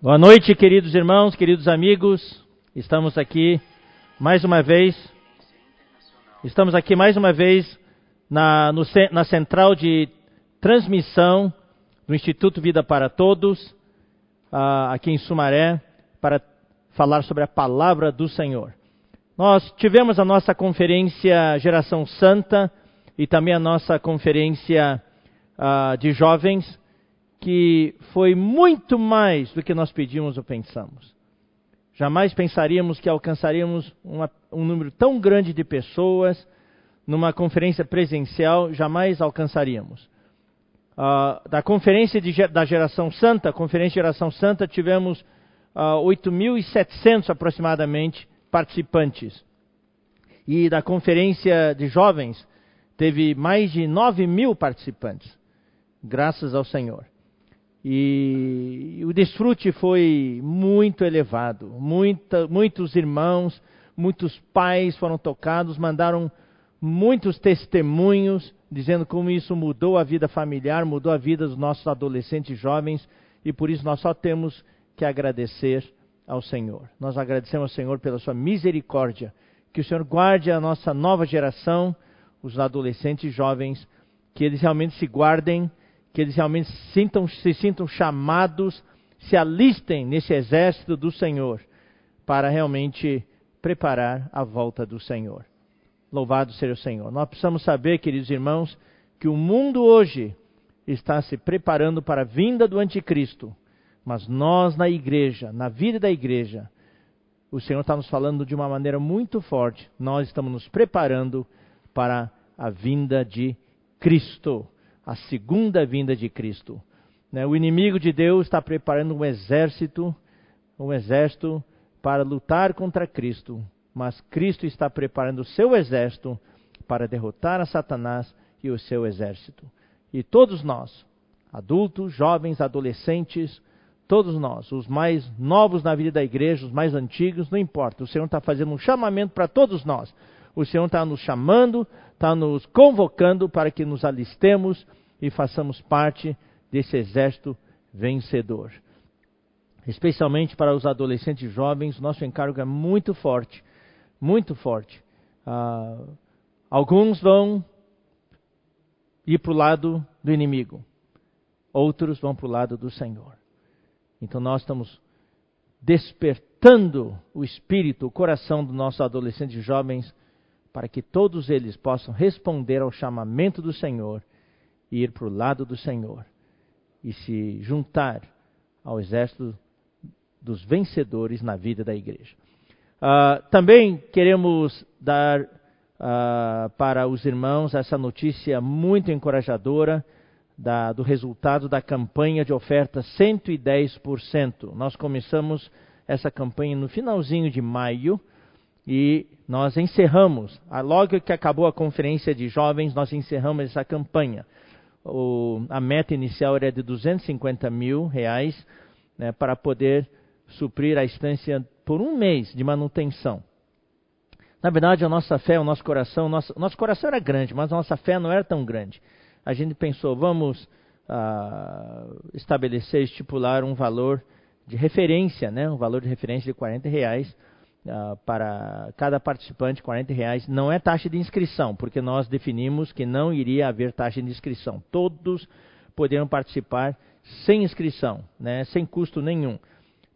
Boa noite, queridos irmãos, queridos amigos. Estamos aqui mais uma vez. Estamos aqui mais uma vez na, no, na central de transmissão do Instituto Vida para Todos, uh, aqui em Sumaré, para falar sobre a palavra do Senhor. Nós tivemos a nossa conferência Geração Santa e também a nossa conferência uh, de jovens que foi muito mais do que nós pedimos ou pensamos. Jamais pensaríamos que alcançaríamos uma, um número tão grande de pessoas numa conferência presencial, jamais alcançaríamos. Uh, da conferência de, da Geração Santa, conferência Geração Santa, tivemos uh, 8.700 aproximadamente participantes. E da conferência de jovens, teve mais de 9 mil participantes, graças ao Senhor. E o desfrute foi muito elevado. Muita, muitos irmãos, muitos pais foram tocados, mandaram muitos testemunhos dizendo como isso mudou a vida familiar, mudou a vida dos nossos adolescentes jovens, e por isso nós só temos que agradecer ao Senhor. Nós agradecemos ao Senhor pela sua misericórdia, que o Senhor guarde a nossa nova geração, os adolescentes jovens, que eles realmente se guardem que eles realmente sintam, se sintam chamados, se alistem nesse exército do Senhor, para realmente preparar a volta do Senhor. Louvado seja o Senhor. Nós precisamos saber, queridos irmãos, que o mundo hoje está se preparando para a vinda do anticristo, mas nós na igreja, na vida da igreja, o Senhor está nos falando de uma maneira muito forte. Nós estamos nos preparando para a vinda de Cristo a segunda vinda de Cristo. Né? O inimigo de Deus está preparando um exército, um exército para lutar contra Cristo, mas Cristo está preparando o seu exército para derrotar a Satanás e o seu exército. E todos nós, adultos, jovens, adolescentes, todos nós, os mais novos na vida da igreja, os mais antigos, não importa. O Senhor está fazendo um chamamento para todos nós. O Senhor está nos chamando, está nos convocando para que nos alistemos e façamos parte desse exército vencedor. Especialmente para os adolescentes jovens, nosso encargo é muito forte, muito forte. Uh, alguns vão ir para o lado do inimigo, outros vão para o lado do Senhor. Então nós estamos despertando o espírito, o coração dos nossos adolescentes jovens, para que todos eles possam responder ao chamamento do Senhor ir para o lado do Senhor e se juntar ao exército dos vencedores na vida da igreja. Uh, também queremos dar uh, para os irmãos essa notícia muito encorajadora da, do resultado da campanha de oferta 110%. Nós começamos essa campanha no finalzinho de maio e nós encerramos, logo que acabou a conferência de jovens, nós encerramos essa campanha o, a meta inicial era de 250 mil reais né, para poder suprir a estância por um mês de manutenção. Na verdade, a nossa fé, o nosso coração, nosso, nosso coração era grande, mas a nossa fé não era tão grande. A gente pensou, vamos ah, estabelecer, estipular um valor de referência, né, um valor de referência de 40 reais uh, para cada participante, 40 reais. Não é taxa de inscrição, porque nós definimos que não iria haver taxa de inscrição. Todos poderiam participar sem inscrição, né, sem custo nenhum.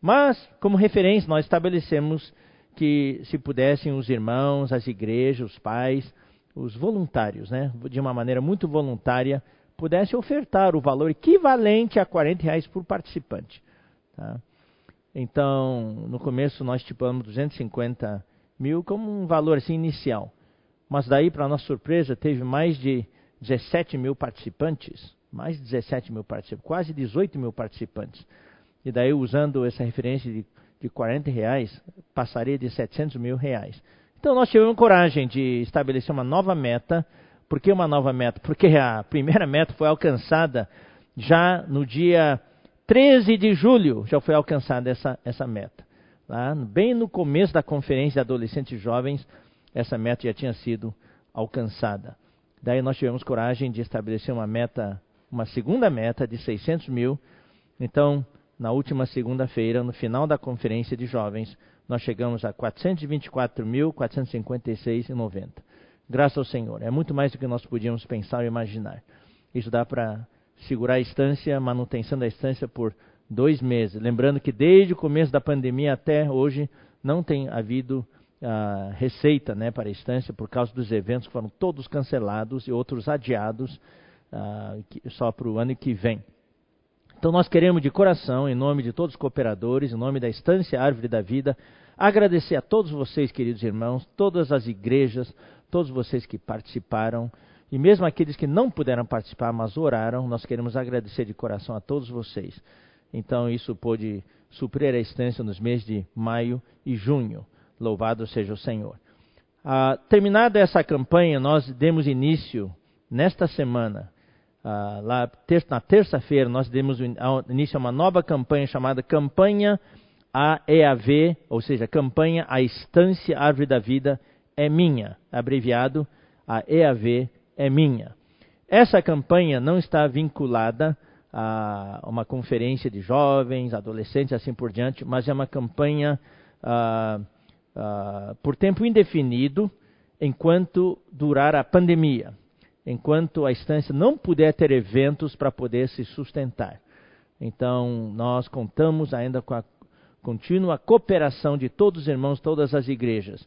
Mas, como referência, nós estabelecemos que se pudessem os irmãos, as igrejas, os pais, os voluntários, né, de uma maneira muito voluntária, pudessem ofertar o valor equivalente a 40 reais por participante. Tá? Então, no começo nós estipulamos 250 mil como um valor assim inicial. Mas daí, para nossa surpresa, teve mais de 17 mil participantes. Mais de 17 mil participantes, quase 18 mil participantes. E daí, usando essa referência de, de 40 reais, passaria de 700 mil reais. Então, nós tivemos coragem de estabelecer uma nova meta. Por que uma nova meta? Porque a primeira meta foi alcançada já no dia 13 de julho já foi alcançada essa, essa meta. Lá, bem no começo da conferência de adolescentes e jovens, essa meta já tinha sido alcançada. Daí nós tivemos coragem de estabelecer uma meta, uma segunda meta de 600 mil. Então, na última segunda-feira, no final da conferência de jovens, nós chegamos a 424.456,90. Graças ao Senhor. É muito mais do que nós podíamos pensar ou imaginar. Isso dá para segurar a estância, a manutenção da estância por dois meses. Lembrando que desde o começo da pandemia até hoje não tem havido uh, receita né, para a estância por causa dos eventos que foram todos cancelados e outros adiados uh, só para o ano que vem. Então nós queremos de coração, em nome de todos os cooperadores, em nome da Estância Árvore da Vida, agradecer a todos vocês, queridos irmãos, todas as igrejas, todos vocês que participaram, e mesmo aqueles que não puderam participar, mas oraram, nós queremos agradecer de coração a todos vocês. Então isso pôde suprir a estância nos meses de maio e junho. Louvado seja o Senhor. Ah, terminada essa campanha, nós demos início nesta semana ah, lá ter na terça-feira nós demos início a uma nova campanha chamada Campanha AEAV, ou seja, Campanha A Estância Árvore da Vida é Minha, abreviado a EAV é Minha. Essa campanha não está vinculada a uma conferência de jovens, adolescentes, assim por diante, mas é uma campanha ah, ah, por tempo indefinido enquanto durar a pandemia enquanto a estância não puder ter eventos para poder se sustentar. Então, nós contamos ainda com a contínua cooperação de todos os irmãos, todas as igrejas.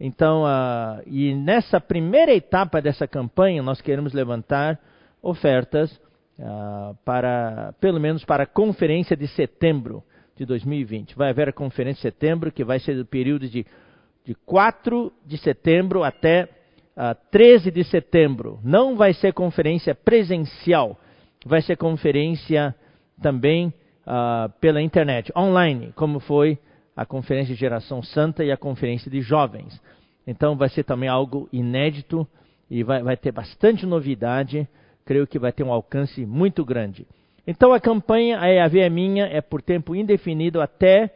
Então, uh, e nessa primeira etapa dessa campanha, nós queremos levantar ofertas uh, para, pelo menos para a conferência de setembro de 2020. Vai haver a conferência de setembro, que vai ser do período de, de 4 de setembro até uh, ah, 13 de setembro. Não vai ser conferência presencial, vai ser conferência também pela internet, online, como foi a conferência de geração santa e a conferência de jovens. Então vai ser também algo inédito e vai, vai ter bastante novidade. Creio que vai ter um alcance muito grande. Então a campanha A EAV é minha é por tempo indefinido até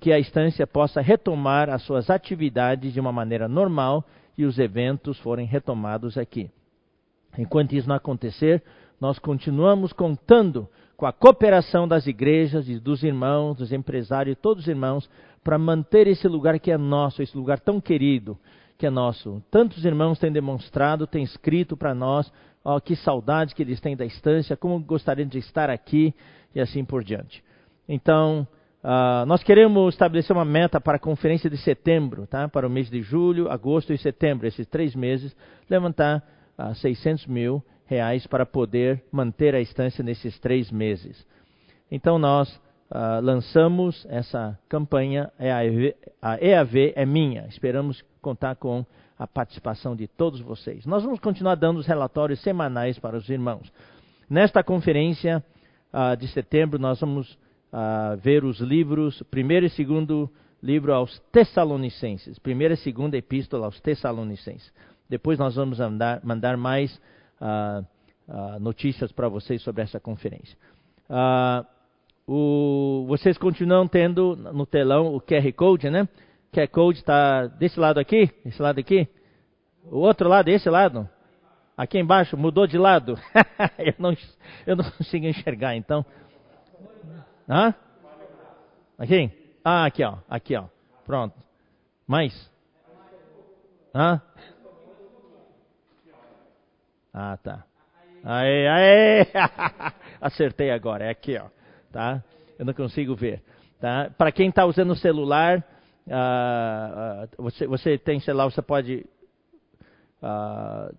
que a estância possa retomar as suas atividades de uma maneira normal e os eventos forem retomados aqui. Enquanto isso não acontecer, nós continuamos contando com a cooperação das igrejas e dos irmãos, dos empresários e todos os irmãos para manter esse lugar que é nosso, esse lugar tão querido que é nosso. Tantos irmãos têm demonstrado, têm escrito para nós, ó, que saudade que eles têm da estância, como gostariam de estar aqui e assim por diante. Então, Uh, nós queremos estabelecer uma meta para a conferência de setembro, tá? para o mês de julho, agosto e setembro, esses três meses, levantar uh, ah, 600 mil reais para poder manter a estância nesses três meses. Então nós uh, lançamos essa campanha, é a EAV é minha, esperamos contar com a participação de todos vocês. Nós vamos continuar dando os relatórios semanais para os irmãos. Nesta conferência de setembro, nós vamos uh, ver os livros, primeiro e segundo livro aos Tessalonicenses, primeira e segunda epístola aos Tessalonicenses. Depois nós vamos andar, mandar mais uh, uh, notícias para vocês sobre essa conferência. O, vocês continuam tendo no telão o QR Code, né? O QR Code está desse lado aqui, esse lado aqui. O outro lado, esse lado. Aqui embaixo, mudou de lado. eu, não, eu não consigo enxergar, então. Hã? Aqui? Ah, aqui, ó. Aqui, ó. Pronto. Mais? Hã? Ah, tá. Aê, aê! Acertei agora. É aqui, ó. Tá? Eu não consigo ver. Tá? Para quem está usando o celular, uh, uh, você, você tem celular, você pode uh,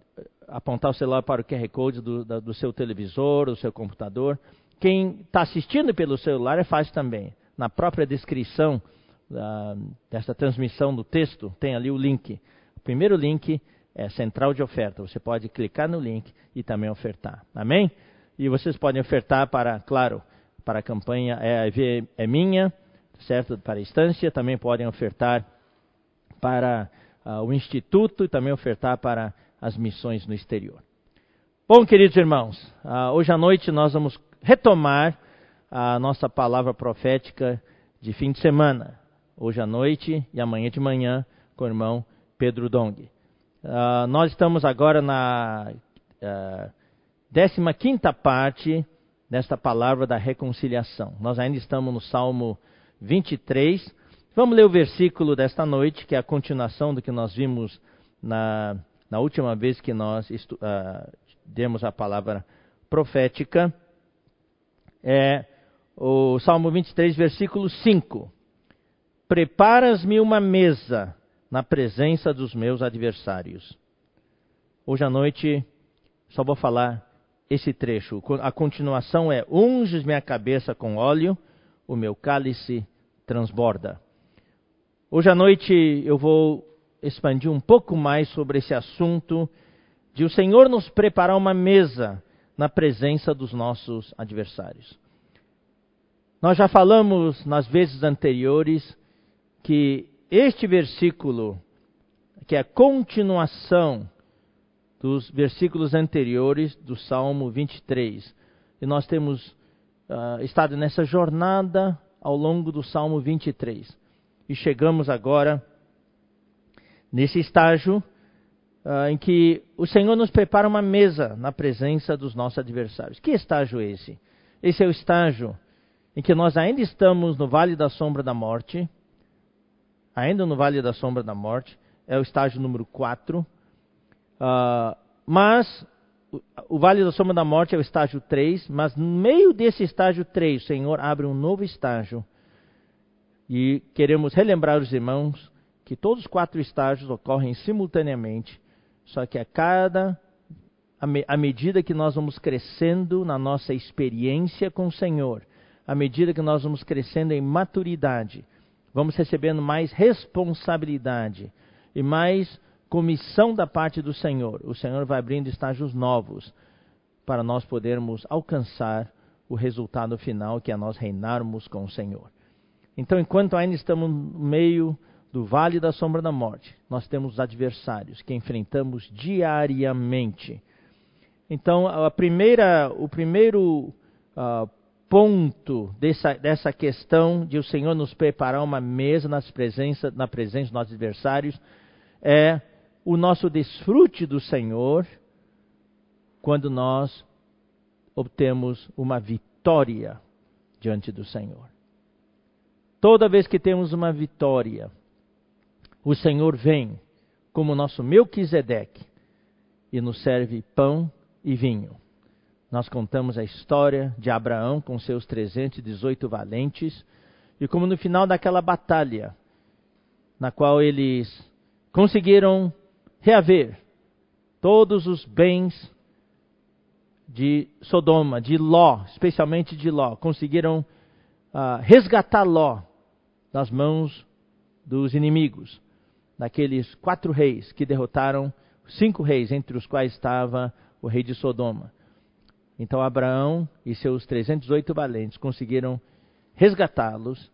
apontar o celular para o QR Code do, do seu televisor, do seu computador quem está assistindo pelo celular é fácil também. Na própria descrição dessa transmissão do texto, tem ali o link. O primeiro link é central de oferta. Você pode clicar no link e também ofertar. Amém? E vocês podem ofertar para, claro, para a campanha é, é minha, certo? Para a instância. Também podem ofertar para uh, o instituto e também ofertar para as missões no exterior. Bom, queridos irmãos, uh, hoje à noite nós vamos retomar a nossa palavra profética de fim de semana, hoje à noite e amanhã de manhã, com o irmão Pedro Dong. Uh, nós estamos agora na uh, ah, 15 parte desta palavra da reconciliação. Nós ainda estamos no Salmo 23. Vamos ler o versículo desta noite, que é a continuação do que nós vimos na, na última vez que nós uh, demos a palavra profética. É o Salmo 23, versículo 5. Preparas-me uma mesa na presença dos meus adversários. Hoje à noite só vou falar esse trecho. A continuação é: Unges minha cabeça com óleo, o meu cálice transborda. Hoje à noite eu vou expandir um pouco mais sobre esse assunto de o Senhor nos preparar uma mesa na presença dos nossos adversários. Nós já falamos nas vezes anteriores que este versículo, que é a continuação dos versículos anteriores do Salmo 23, e nós temos uh, estado nessa jornada ao longo do Salmo 23. E chegamos agora nesse estágio uh, em que o Senhor nos prepara uma mesa na presença dos nossos adversários. Que estágio é esse? Esse é o estágio em que nós ainda estamos no vale da sombra da morte, ainda no vale da sombra da morte, é o estágio número 4. Uh, ah, mas o, vale da sombra da morte é o estágio 3, mas no meio desse estágio 3, o Senhor abre um novo estágio. E queremos relembrar os irmãos que todos os quatro estágios ocorrem simultaneamente, só que a cada à medida que nós vamos crescendo na nossa experiência com o Senhor, à medida que nós vamos crescendo em maturidade, vamos recebendo mais responsabilidade e mais comissão da parte do Senhor. O Senhor vai abrindo estágios novos para nós podermos alcançar o resultado final, que é nós reinarmos com o Senhor. Então, enquanto ainda estamos no meio do vale da sombra da morte, nós temos os adversários que enfrentamos diariamente. Então, a primeira, o primeiro uh, ponto dessa, dessa questão de o Senhor nos preparar uma mesa nas presença, na presença dos nossos adversários é o nosso desfrute do Senhor quando nós obtemos uma vitória diante do Senhor. Toda vez que temos uma vitória, o Senhor vem como nosso Melquisedeque e nos serve pão e vinho nós contamos a história de Abraão com seus 318 valentes e como no final daquela batalha, na qual eles conseguiram reaver todos os bens de Sodoma, de Ló, especialmente de Ló, conseguiram uh, resgatar Ló das mãos dos inimigos, daqueles quatro reis que derrotaram cinco reis, entre os quais estava o rei de Sodoma. Então Abraão e seus 308 valentes conseguiram resgatá-los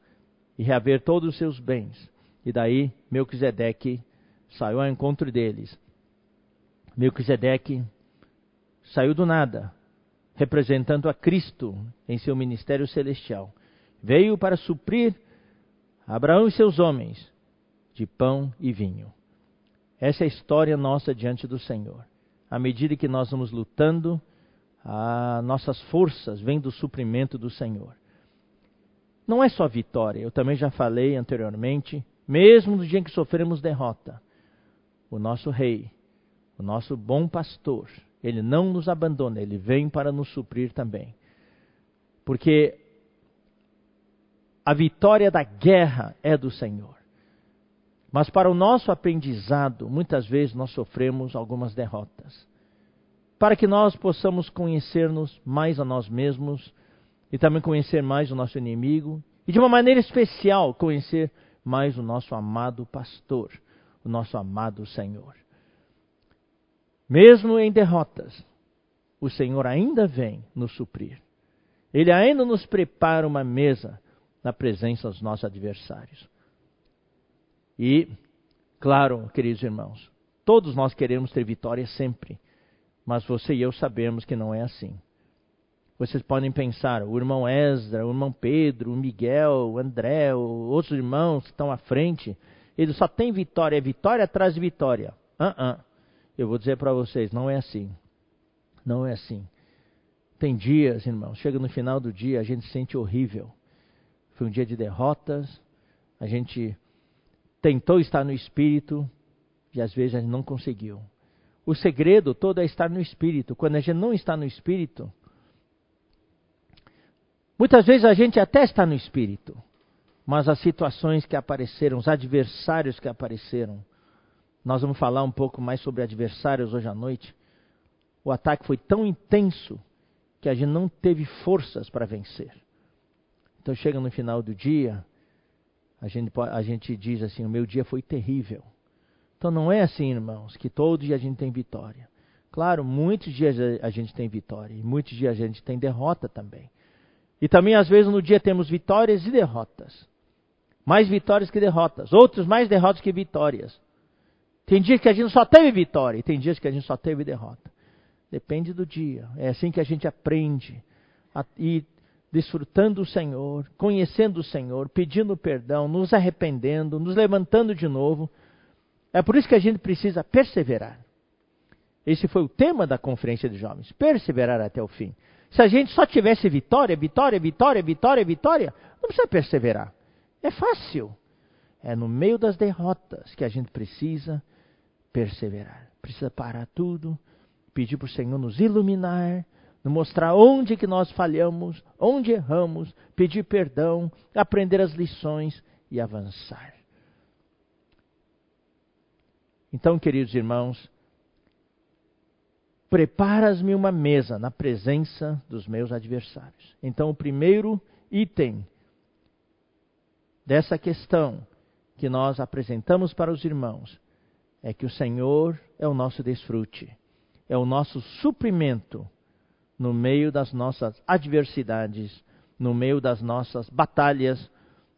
e reaver todos os seus bens. E daí Melquisedeque saiu ao encontro deles. Melquisedeque saiu do nada, representando a Cristo em seu ministério celestial. Veio para suprir Abraão e seus homens de pão e vinho. Essa é a história nossa diante do Senhor. À medida que nós vamos lutando, as nossas forças vêm do suprimento do Senhor. Não é só vitória, eu também já falei anteriormente, mesmo no dia em que sofremos derrota, o nosso rei, o nosso bom pastor, ele não nos abandona, ele vem para nos suprir também. Porque a vitória da guerra é do Senhor. Mas para o nosso aprendizado, muitas vezes nós sofremos algumas derrotas para que nós possamos conhecer-nos mais a nós mesmos e também conhecer mais o nosso inimigo e de uma maneira especial conhecer mais o nosso amado pastor, o nosso amado Senhor. Mesmo em derrotas, o Senhor ainda vem nos suprir. Ele ainda nos prepara uma mesa na presença dos nossos adversários. E, claro, queridos irmãos, todos nós queremos ter vitória sempre. Mas você e eu sabemos que não é assim. Vocês podem pensar, o irmão Ezra, o irmão Pedro, o Miguel, o André, outros irmãos que estão à frente, eles só têm vitória, é vitória atrás de vitória. Uh -uh. Eu vou dizer para vocês, não é assim. Não é assim. Tem dias, irmãos, chega no final do dia, a gente se sente horrível. Foi um dia de derrotas, a gente tentou estar no espírito e às vezes a gente não conseguiu. O segredo todo é estar no espírito. Quando a gente não está no espírito, muitas vezes a gente até está no espírito, mas as situações que apareceram, os adversários que apareceram, nós vamos falar um pouco mais sobre adversários hoje à noite. O ataque foi tão intenso que a gente não teve forças para vencer. Então chega no final do dia, a gente, a gente diz assim: o meu dia foi terrível. Então não é assim, irmãos, que todo dia a gente tem vitória. Claro, muitos dias a gente tem vitória e muitos dias a gente tem derrota também. E também às vezes no dia temos vitórias e derrotas. Mais vitórias que derrotas, outros mais derrotas que vitórias. Tem dias que a gente só teve vitória e tem dias que a gente só teve derrota. Depende do dia. É assim que a gente aprende a ir desfrutando o Senhor, conhecendo o Senhor, pedindo perdão, nos arrependendo, nos levantando de novo. É por isso que a gente precisa perseverar. Esse foi o tema da conferência de jovens: perseverar até o fim. Se a gente só tivesse vitória, vitória, vitória, vitória, vitória, não precisa perseverar. É fácil. É no meio das derrotas que a gente precisa perseverar. Precisa parar tudo, pedir para o Senhor nos iluminar, nos mostrar onde que nós falhamos, onde erramos, pedir perdão, aprender as lições e avançar. Então, queridos irmãos, preparas-me uma mesa na presença dos meus adversários. Então, o primeiro item dessa questão que nós apresentamos para os irmãos é que o Senhor é o nosso desfrute é o nosso suprimento no meio das nossas adversidades, no meio das nossas batalhas,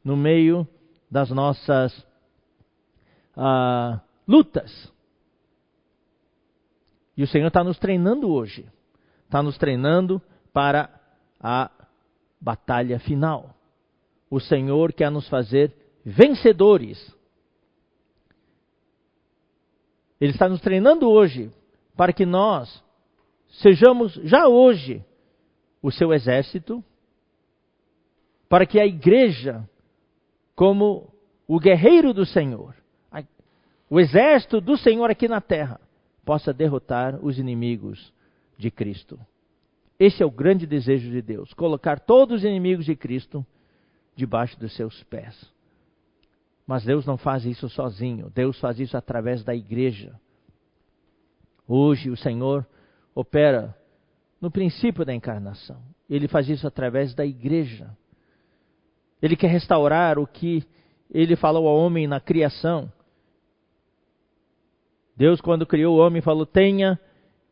no meio das nossas uh, lutas. E o Senhor está nos treinando hoje, está nos treinando para a batalha final. O Senhor quer nos fazer vencedores. Ele está nos treinando hoje para que nós sejamos já hoje o seu exército, para que a igreja, como o guerreiro do Senhor, o exército do Senhor aqui na terra, possa derrotar os inimigos de Cristo. Esse é o grande desejo de Deus: colocar todos os inimigos de Cristo debaixo dos seus pés. Mas Deus não faz isso sozinho, Deus faz isso através da igreja. Hoje o Senhor opera no princípio da encarnação. Ele faz isso através da igreja. Ele quer restaurar o que ele falou ao homem na criação. Deus, quando criou o homem, falou: tenha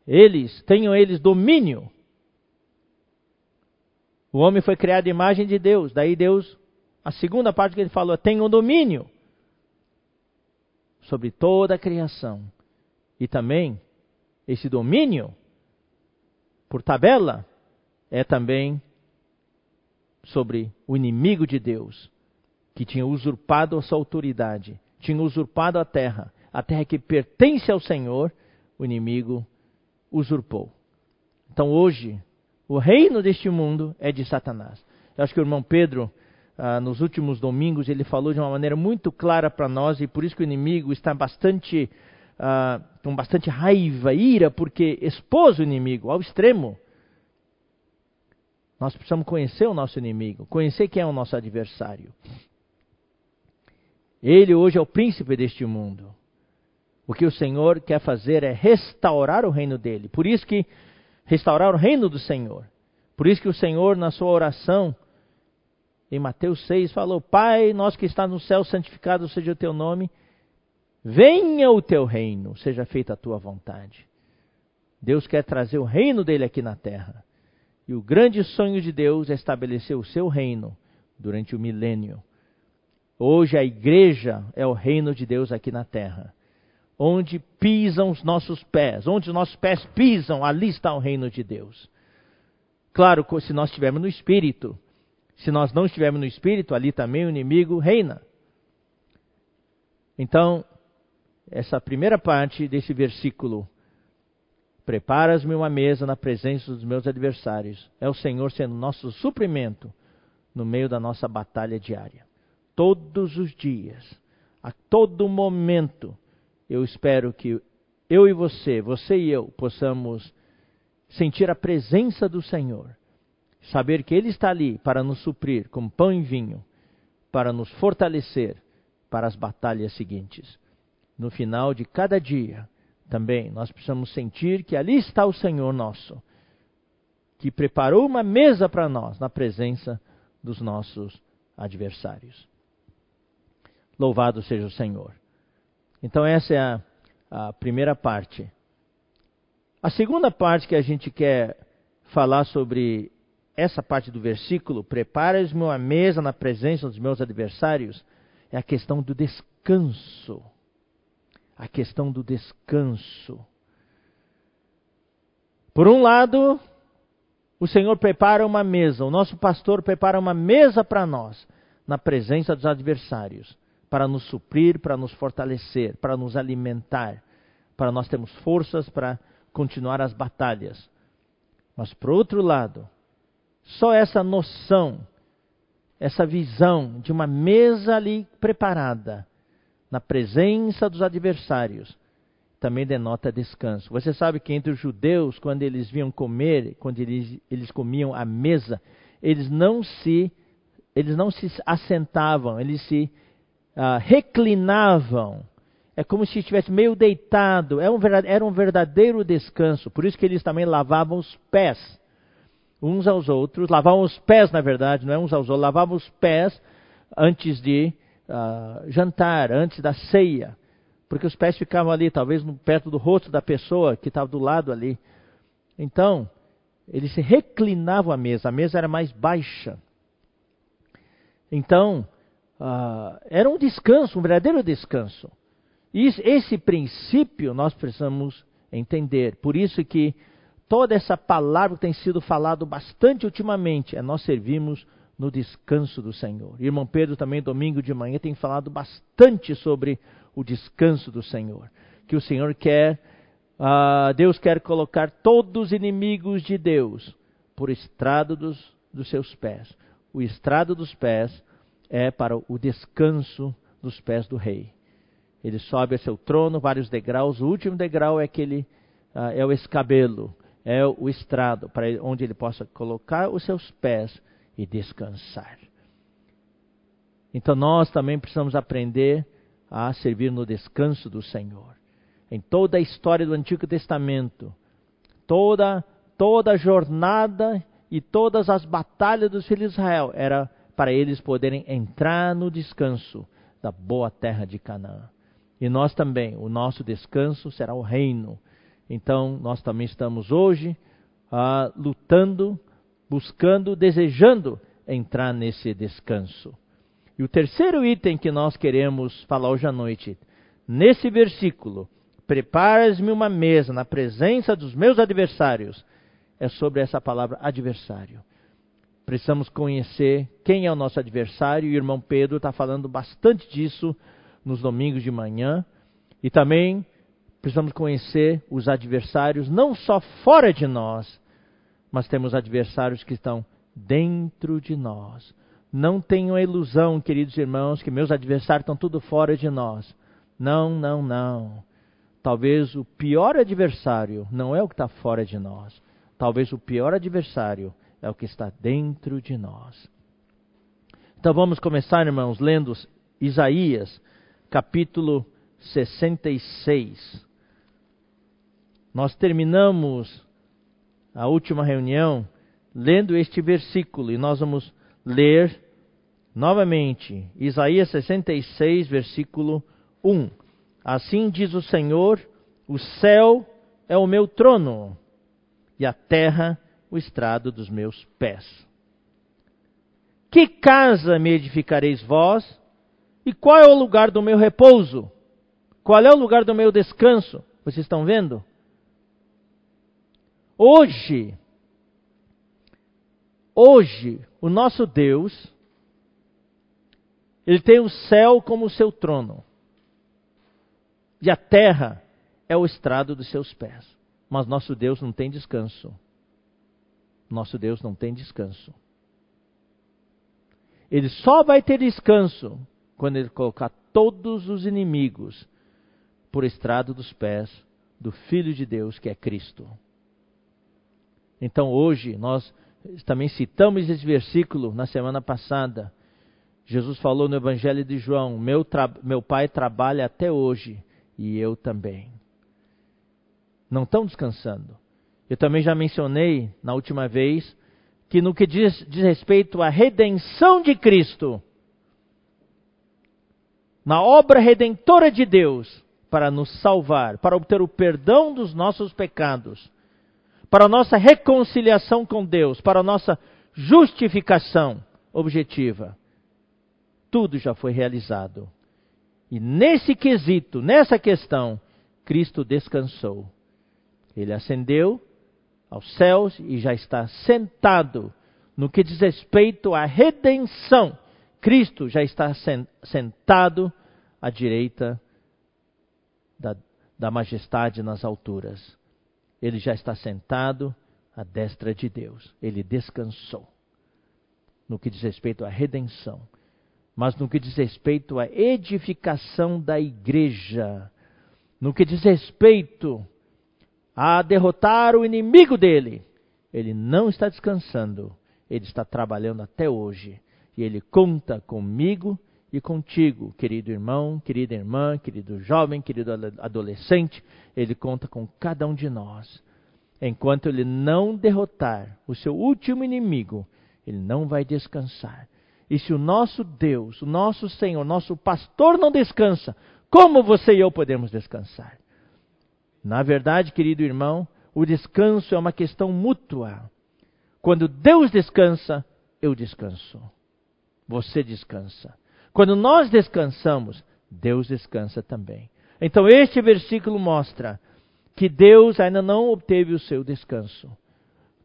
eles, tenham eles domínio. O homem foi criado à imagem de Deus. Daí Deus, a segunda parte que ele falou, é, tenham domínio sobre toda a criação. E também esse domínio, por tabela, é também sobre o inimigo de Deus, que tinha usurpado a sua autoridade, tinha usurpado a terra, a terra que pertence ao Senhor, o inimigo usurpou. Então hoje, o reino deste mundo é de Satanás. Eu acho que o irmão Pedro, ah, nos últimos domingos, ele falou de uma maneira muito clara para nós, e por isso que o inimigo está bastante ah, com bastante raiva, ira, porque expôs o inimigo ao extremo. Nós precisamos conhecer o nosso inimigo, conhecer quem é o nosso adversário. Ele hoje é o príncipe deste mundo. O que o Senhor quer fazer é restaurar o reino dele. Por isso que restaurar o reino do Senhor. Por isso que o Senhor, na sua oração, em Mateus 6, falou: Pai, nós que está no céu, santificado seja o teu nome Venha o teu reino, seja feita a tua vontade. Deus quer trazer o reino dele aqui na terra. E o grande sonho de Deus é estabelecer o seu reino durante o milênio. Hoje a igreja é o reino de Deus aqui na terra. Onde pisam os nossos pés, onde os nossos pés pisam, ali está o reino de Deus. Claro, se nós estivermos no espírito. Se nós não estivermos no espírito, ali também o inimigo reina. Então, essa primeira parte desse versículo Preparas-me uma mesa na presença dos meus adversários. É o Senhor sendo nosso suprimento no meio da nossa batalha diária. Todos os dias, a todo momento, eu espero que eu e você, você e eu, possamos sentir a presença do Senhor, saber que Ele está ali para nos suprir com pão e vinho, para nos fortalecer para as batalhas seguintes. No final de cada dia, também nós precisamos sentir que ali está o Senhor nosso, que preparou uma mesa para nós na presença dos nossos adversários. Louvado seja o Senhor. Então, essa é a, a primeira parte. A segunda parte que a gente quer falar sobre essa parte do versículo, preparas-me uma mesa na presença dos meus adversários, é a questão do descanso a questão do descanso. Por um lado, o Senhor prepara uma mesa, o nosso pastor prepara uma mesa para nós, na presença dos adversários, para nos suprir, para nos fortalecer, para nos alimentar, para nós termos forças para continuar as batalhas. Mas, por outro lado, só essa noção, essa visão de uma mesa ali preparada, na presença dos adversários, também denota descanso. Você sabe que entre os judeus, quando eles vinham comer, quando eles, eles comiam à mesa, eles não se eles não se assentavam, eles se uh, reclinavam. É como se estivesse meio deitado. Era é um, era um verdadeiro descanso. Por isso que eles também lavavam os pés uns aos outros, lavavam os pés, na verdade, não é uns aos outros, lavavam os pés antes de uh, jantar, antes da ceia, porque os pés ficavam ali, talvez perto do rosto da pessoa que estava do lado ali. Então, eles se reclinavam à mesa, a mesa era mais baixa. Então, uh, era um descanso, um verdadeiro descanso. E esse princípio nós precisamos entender. Por isso que toda essa palavra que tem sido falado bastante ultimamente é nós servimos no descanso do Senhor. Irmão Pedro também domingo de manhã tem falado bastante sobre o descanso do Senhor, que o Senhor quer, uh, Deus quer colocar todos os inimigos de Deus por estrado dos, dos seus pés. O estrado dos pés é para o descanso dos pés do rei. Ele sobe a seu trono, vários degraus. O último degrau é aquele uh, é o escabelo, é o estrado, para onde ele possa colocar os seus pés e descansar. Então nós também precisamos aprender a servir no descanso do Senhor. Em toda a história do Antigo Testamento, toda toda a jornada e todas as batalhas dos filhos de Israel era para eles poderem entrar no descanso da boa terra de Canaã. E nós também, o nosso descanso será o reino. Então, nós também estamos hoje ah, lutando buscando, desejando entrar nesse descanso. E o terceiro item que nós queremos falar hoje à noite, nesse versículo, preparas-me uma mesa na presença dos meus adversários, é sobre essa palavra adversário. Precisamos conhecer quem é o nosso adversário, e o irmão Pedro está falando bastante disso nos domingos de manhã, e também precisamos conhecer os adversários não só fora de nós, mas temos adversários que estão dentro de nós. Não tenham a ilusão, queridos irmãos, que meus adversários estão tudo fora de nós. Não, não, não. Talvez o pior adversário não é o que está fora de nós. Talvez o pior adversário é o que está dentro de nós. Então vamos começar, irmãos, lendo Isaías, capítulo 66. Nós terminamos a última reunião lendo este versículo e nós vamos ler novamente Isaías 66, versículo 1. Assim diz o Senhor: O céu é o meu trono e a terra o estrado dos meus pés. Que casa me edificareis vós? E qual é o lugar do meu repouso? Qual é o lugar do meu descanso? Vocês estão vendo? Hoje, hoje, o nosso Deus, ele tem o céu como seu trono. E a terra é o estrado dos seus pés. Mas nosso Deus não tem descanso. Nosso Deus não tem descanso. Ele só vai ter descanso quando ele colocar todos os inimigos por estrado dos pés do Filho de Deus, que é Cristo. Então hoje nós também citamos esse versículo na semana passada. Jesus falou no Evangelho de João: Meu, meu pai trabalha até hoje e eu também. Não estão descansando. Eu também já mencionei na última vez que no que diz, diz respeito à redenção de Cristo, na obra redentora de Deus para nos salvar, para obter o perdão dos nossos pecados, para a nossa reconciliação com Deus, para a nossa justificação objetiva. Tudo já foi realizado. E nesse quesito, nessa questão, Cristo descansou. Ele ascendeu aos céus e já está sentado no que diz respeito à redenção. Cristo já está sentado à direita da, da majestade nas alturas. Ele já está sentado à destra de Deus. Ele descansou. No que diz respeito à redenção. Mas no que diz respeito à edificação da igreja. No que diz respeito a derrotar o inimigo dele. Ele não está descansando, ele está trabalhando até hoje. E ele conta comigo e contigo, querido irmão, querida irmã, querido jovem, querido adolescente. Ele conta com cada um de nós. Enquanto ele não derrotar o seu último inimigo, ele não vai descansar. E se o nosso Deus, o nosso Senhor, nosso pastor não descansa, como você e eu podemos descansar? Na verdade, querido irmão, o descanso é uma questão mútua. Quando Deus descansa, eu descanso. Você descansa. Quando nós descansamos, Deus descansa também. Então, este versículo mostra que Deus ainda não obteve o seu descanso.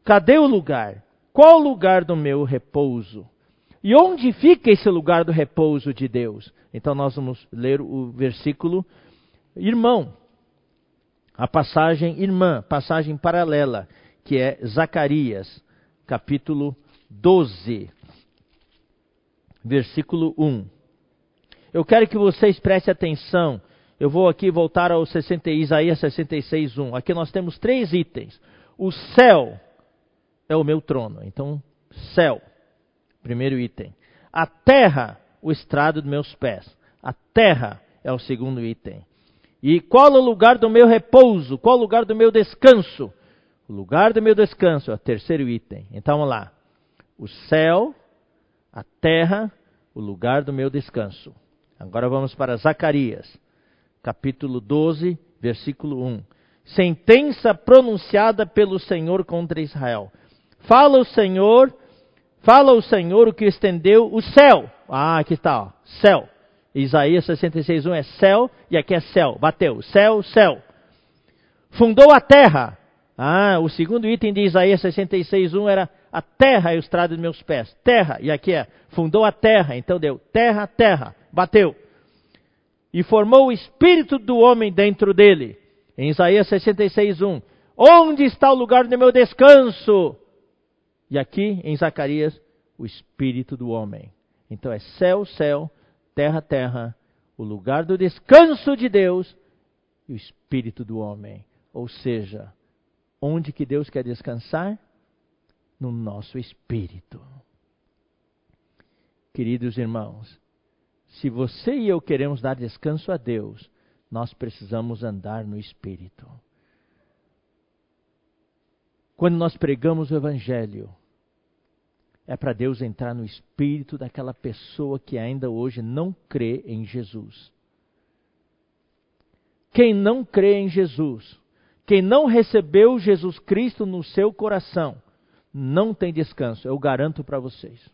Cadê o lugar? Qual o lugar do meu repouso? E onde fica esse lugar do repouso de Deus? Então, nós vamos ler o versículo. Irmão, a passagem irmã, passagem paralela, que é Zacarias, capítulo 12, versículo 1. Eu quero que vocês prestem atenção. Eu vou aqui voltar ao 60, Isaías 66, 1. Aqui nós temos três itens. O céu é o meu trono. Então, céu, primeiro item. A terra, o estrado dos meus pés. A terra é o segundo item. E qual o lugar do meu repouso? Qual o lugar do meu descanso? O lugar do meu descanso é o terceiro item. Então vamos lá. O céu, a terra, o lugar do meu descanso. Agora vamos para Zacarias, capítulo 12, versículo 1. Sentença pronunciada pelo Senhor contra Israel. Fala o Senhor, fala o Senhor o que estendeu o céu. Ah, aqui está, ó, céu. Isaías 66:1 é céu e aqui é céu. Bateu. Céu, céu. Fundou a terra. Ah, o segundo item de Isaías 66:1 era a terra é o dos meus pés. Terra, e aqui é fundou a terra, então deu terra, terra. Bateu. E formou o espírito do homem dentro dele. Em Isaías 66:1, onde está o lugar do meu descanso? E aqui em Zacarias, o espírito do homem. Então é céu, céu, terra, terra, o lugar do descanso de Deus e o espírito do homem. Ou seja, onde que Deus quer descansar? No nosso espírito. Queridos irmãos, se você e eu queremos dar descanso a Deus, nós precisamos andar no espírito. Quando nós pregamos o Evangelho, é para Deus entrar no espírito daquela pessoa que ainda hoje não crê em Jesus. Quem não crê em Jesus, quem não recebeu Jesus Cristo no seu coração, não tem descanso, eu garanto para vocês.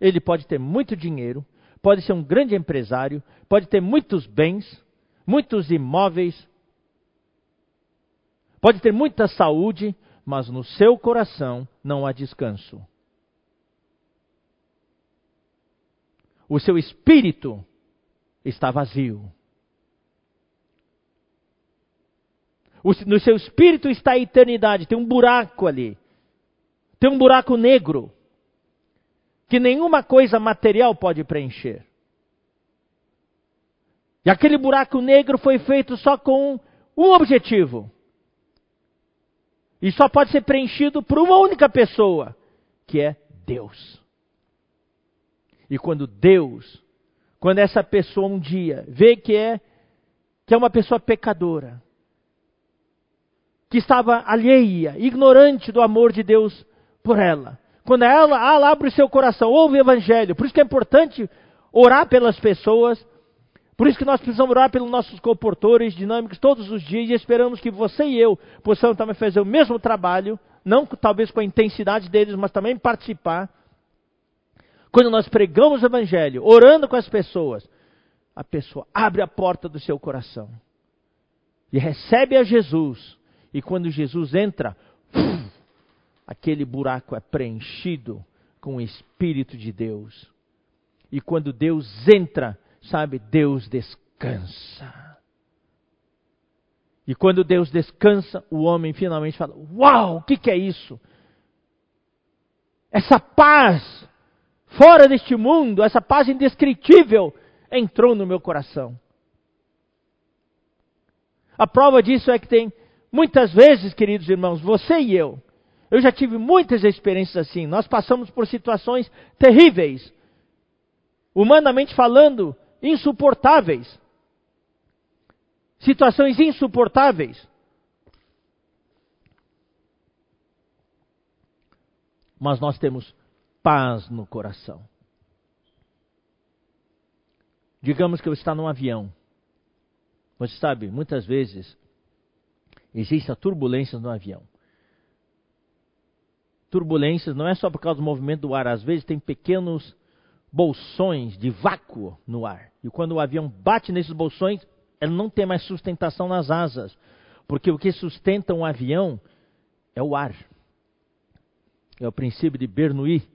Ele pode ter muito dinheiro, pode ser um grande empresário, pode ter muitos bens, muitos imóveis, pode ter muita saúde, mas no seu coração não há descanso. O seu espírito está vazio. No seu espírito está a eternidade. Tem um buraco ali. Tem um buraco negro. Que nenhuma coisa material pode preencher. E aquele buraco negro foi feito só com um objetivo. E só pode ser preenchido por uma única pessoa, que é Deus. E quando Deus, quando essa pessoa um dia vê que é que é uma pessoa pecadora, que estava alheia, ignorante do amor de Deus por ela. Quando ela, ela abre o seu coração, ouve o evangelho. Por isso que é importante orar pelas pessoas. Por isso que nós precisamos orar pelos nossos comportores dinâmicos todos os dias e esperamos que você e eu possamos também fazer o mesmo trabalho, não talvez com a intensidade deles, mas também participar quando nós pregamos o Evangelho, orando com as pessoas, a pessoa abre a porta do seu coração e recebe a Jesus. E quando Jesus entra, aquele buraco é preenchido com o Espírito de Deus. E quando Deus entra, sabe, Deus descansa. E quando Deus descansa, o homem finalmente fala: Uau, o que, que é isso? Essa paz fora deste mundo, essa paz indescritível entrou no meu coração. A prova disso é que tem muitas vezes, queridos irmãos, você e eu, eu já tive muitas experiências assim. Nós passamos por situações terríveis, humanamente falando, insuportáveis. Situações insuportáveis. Mas nós temos paz no coração. Digamos que eu está num avião. Você sabe, muitas vezes existe a turbulência no avião. Turbulências não é só por causa do movimento do ar, às vezes tem pequenos bolsões de vácuo no ar. E quando o avião bate nesses bolsões, ele não tem mais sustentação nas asas, porque o que sustenta um avião é o ar. É o princípio de Bernoulli,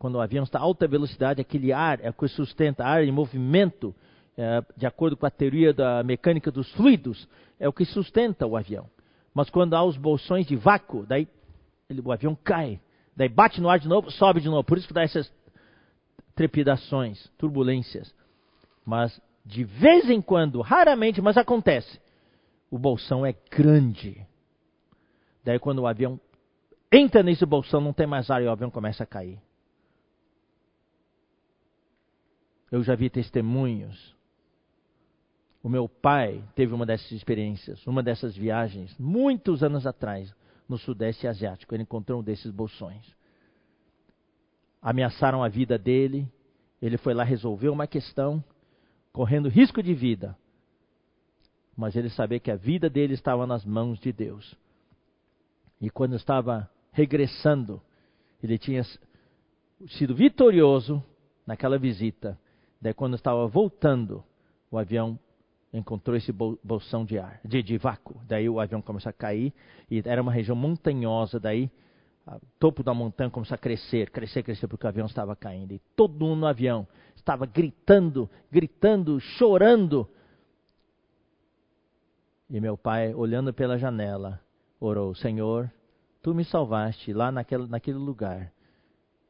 quando o avião está a alta velocidade, aquele ar é o que sustenta, ar em movimento, é, de acordo com a teoria da mecânica dos fluidos, é o que sustenta o avião. Mas quando há os bolsões de vácuo, daí ele, o avião cai, daí bate no ar de novo, sobe de novo. Por isso que dá essas trepidações, turbulências. Mas de vez em quando, raramente, mas acontece, o bolsão é grande. Daí quando o avião entra nesse bolsão, não tem mais ar e o avião começa a cair. Eu já vi testemunhos. O meu pai teve uma dessas experiências, uma dessas viagens, muitos anos atrás, no Sudeste Asiático. Ele encontrou um desses bolsões. Ameaçaram a vida dele. Ele foi lá resolver uma questão, correndo risco de vida. Mas ele sabia que a vida dele estava nas mãos de Deus. E quando estava regressando, ele tinha sido vitorioso naquela visita Daí quando estava voltando, o avião encontrou esse bolsão de ar, de, de vácuo. Daí o avião começou a cair e era uma região montanhosa. Daí o topo da montanha começou a crescer, crescer, crescer, porque o avião estava caindo. E todo mundo no avião estava gritando, gritando, chorando. E meu pai, olhando pela janela, orou: Senhor, tu me salvaste lá naquele, naquele lugar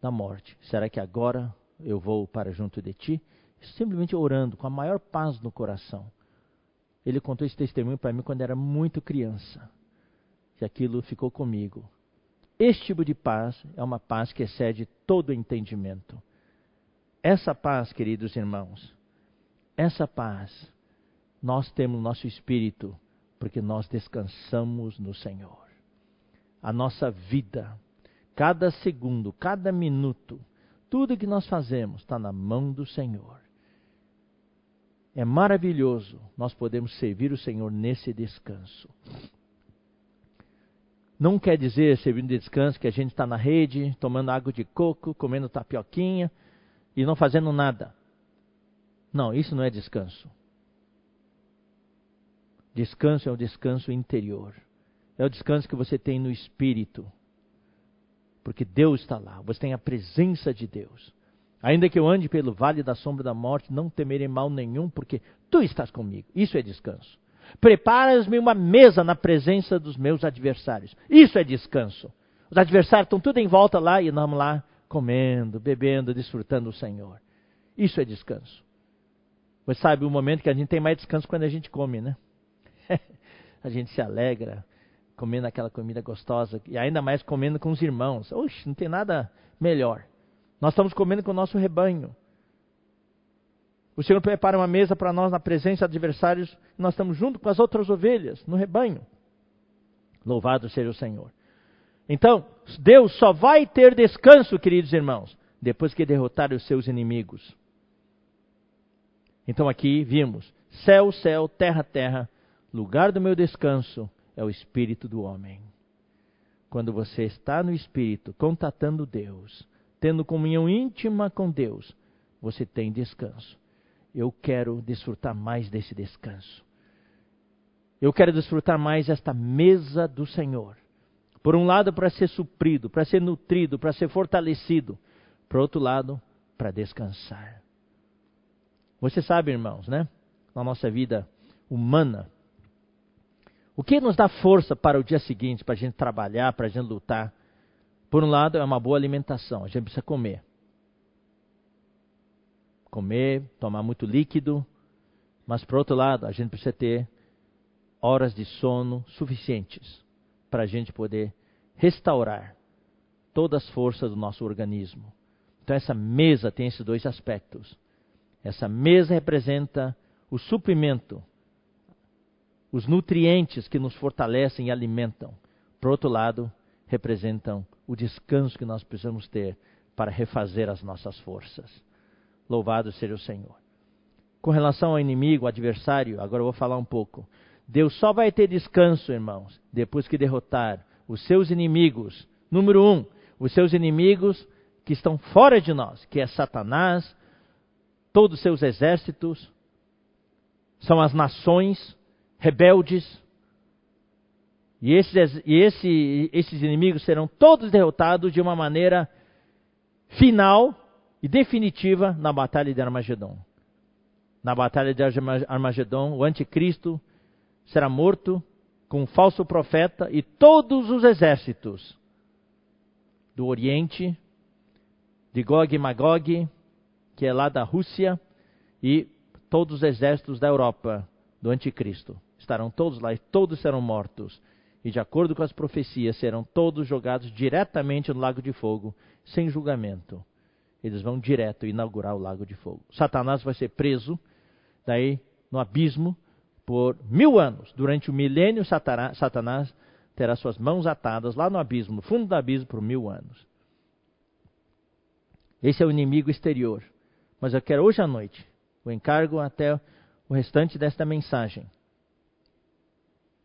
da morte. Será que agora eu vou para junto de ti? Simplesmente orando, com a maior paz no coração. Ele contou esse testemunho para mim quando era muito criança. E aquilo ficou comigo. Este tipo de paz é uma paz que excede todo entendimento. Essa paz, queridos irmãos, essa paz nós temos no nosso espírito porque nós descansamos no Senhor. A nossa vida, cada segundo, cada minuto, tudo que nós fazemos está na mão do Senhor. É maravilhoso nós podemos servir o Senhor nesse descanso. Não quer dizer, servindo de descanso, que a gente está na rede, tomando água de coco, comendo tapioquinha e não fazendo nada. Não, isso não é descanso. Descanso é o descanso interior. É o descanso que você tem no espírito. Porque Deus está lá, você tem a presença de Deus. Ainda que eu ande pelo vale da sombra da morte, não temerei mal nenhum, porque tu estás comigo. Isso é descanso. Preparas-me uma mesa na presença dos meus adversários. Isso é descanso. Os adversários estão tudo em volta lá e nós lá comendo, bebendo, desfrutando do Senhor. Isso é descanso. Você sabe o momento que a gente tem mais descanso quando a gente come, né? a gente se alegra comendo aquela comida gostosa e ainda mais comendo com os irmãos. Oxe, não tem nada melhor. Nós estamos comendo com o nosso rebanho. O Senhor prepara uma mesa para nós na presença de adversários. Nós estamos junto com as outras ovelhas no rebanho. Louvado seja o Senhor. Então, Deus só vai ter descanso, queridos irmãos, depois que derrotar os seus inimigos. Então aqui vimos: céu, céu, terra, terra, lugar do meu descanso é o espírito do homem. Quando você está no espírito, contatando Deus, tendo comunhão íntima com Deus, você tem descanso eu quero desfrutar mais desse descanso. Eu quero desfrutar mais esta mesa do Senhor. Por um lado, para ser suprido, para ser nutrido, para ser fortalecido. Por outro lado, para descansar. Você sabe, irmãos, né? Na nossa vida humana, o que nos dá força para o dia seguinte, para a gente trabalhar, para a gente lutar? Por um lado, é uma boa alimentação, a gente precisa comer comer, tomar muito líquido, mas por outro lado, a gente precisa ter horas de sono suficientes para a gente poder restaurar todas as forças do nosso organismo. Então essa mesa tem esses dois aspectos. Essa mesa representa o suprimento, os nutrientes que nos fortalecem e alimentam. Por outro lado, representam o descanso que nós precisamos ter para refazer as nossas forças. Louvado seja o Senhor. Com relação ao inimigo, adversário, agora eu vou falar um pouco. Deus só vai ter descanso, irmãos, depois que derrotar os seus inimigos. Número um, os seus inimigos que estão fora de nós, que é Satanás, todos os seus exércitos, são as nações rebeldes. E esses, e esse, esses inimigos serão todos derrotados de uma maneira final e definitiva na batalha de Armagedon. Na batalha de Armagedon, o anticristo será morto com um falso profeta e todos os exércitos do Oriente, de Gog e Magog, que é lá da Rússia, e todos os exércitos da Europa do anticristo. Estarão todos lá e todos serão mortos. E de acordo com as profecias, serão todos jogados diretamente no lago de fogo, sem julgamento eles vão direto inaugurar o lago de fogo. Satanás vai ser preso, daí no abismo, por mil anos. Durante o milênio, Satanás terá suas mãos atadas lá no abismo, no fundo do abismo, por mil anos. Esse é o inimigo exterior. Mas eu quero hoje à noite o encargo até o restante desta mensagem.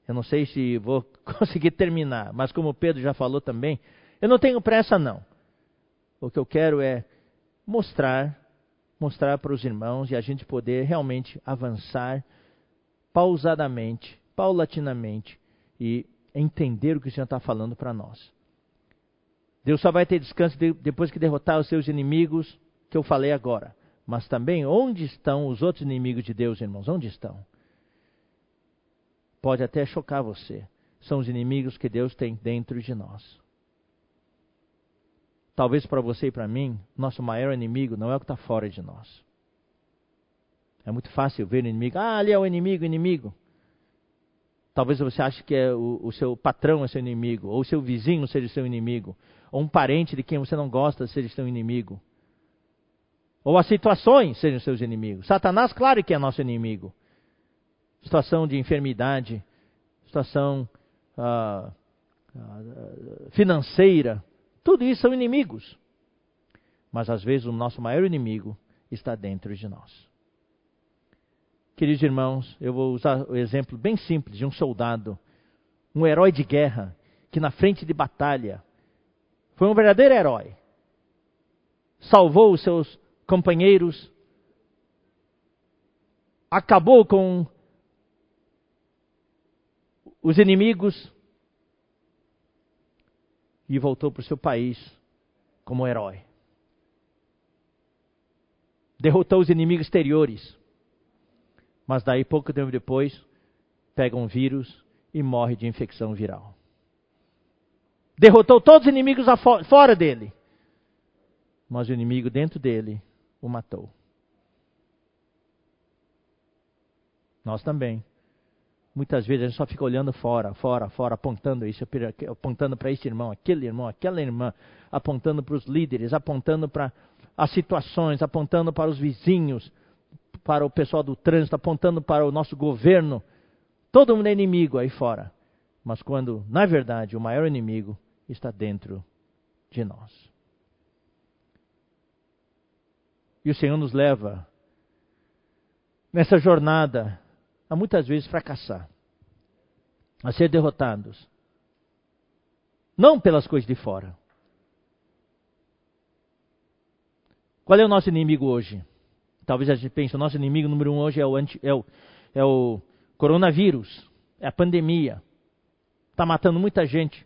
Eu não sei se vou conseguir terminar, mas como Pedro já falou também, eu não tenho pressa não. O que eu quero é mostrar, mostrar para os irmãos e a gente poder realmente avançar pausadamente, paulatinamente e entender o que o Senhor está falando para nós. Deus só vai ter descanso depois que derrotar os seus inimigos, que eu falei agora. Mas também, onde estão os outros inimigos de Deus, irmãos? Onde estão? Pode até chocar você. São os inimigos que Deus tem dentro de nós. Talvez para você e para mim, nosso maior inimigo não é o que está fora de nós. É muito fácil ver o inimigo. Ah, ali é o inimigo, inimigo. Talvez você ache que é o, o, seu patrão é seu inimigo, ou o seu vizinho seja seu inimigo, ou um parente de quem você não gosta seja seu inimigo. Ou as situações sejam seus inimigos. Satanás, claro que é nosso inimigo. Situação de enfermidade, situação financeira, tudo isso são inimigos. Mas às vezes o nosso maior inimigo está dentro de nós. Queridos irmãos, eu vou usar o exemplo bem simples de um soldado, um herói de guerra, que na frente de batalha foi um verdadeiro herói. Salvou os seus companheiros, acabou com os inimigos, e voltou para o seu país como herói. Derrotou os inimigos exteriores. Mas daí, pouco tempo depois, pega um vírus e morre de infecção viral. Derrotou todos os inimigos fora dele. Mas o inimigo dentro dele o matou. Nós também. Muitas vezes a gente só fica olhando fora, fora, fora, apontando isso, apontando para esse irmão, aquele irmão, aquela irmã, apontando para os líderes, apontando para as situações, apontando para os vizinhos, para o pessoal do trânsito, apontando para o nosso governo. Todo mundo é inimigo aí fora. Mas quando, na verdade, o maior inimigo está dentro de nós. E o Senhor nos leva nessa jornada a muitas vezes fracassar, a ser derrotados. Não pelas coisas de fora. Qual é o nosso inimigo hoje? Talvez a gente pense, o nosso inimigo número um hoje é o, anti, é o, é o coronavírus, é a pandemia. Está matando muita gente.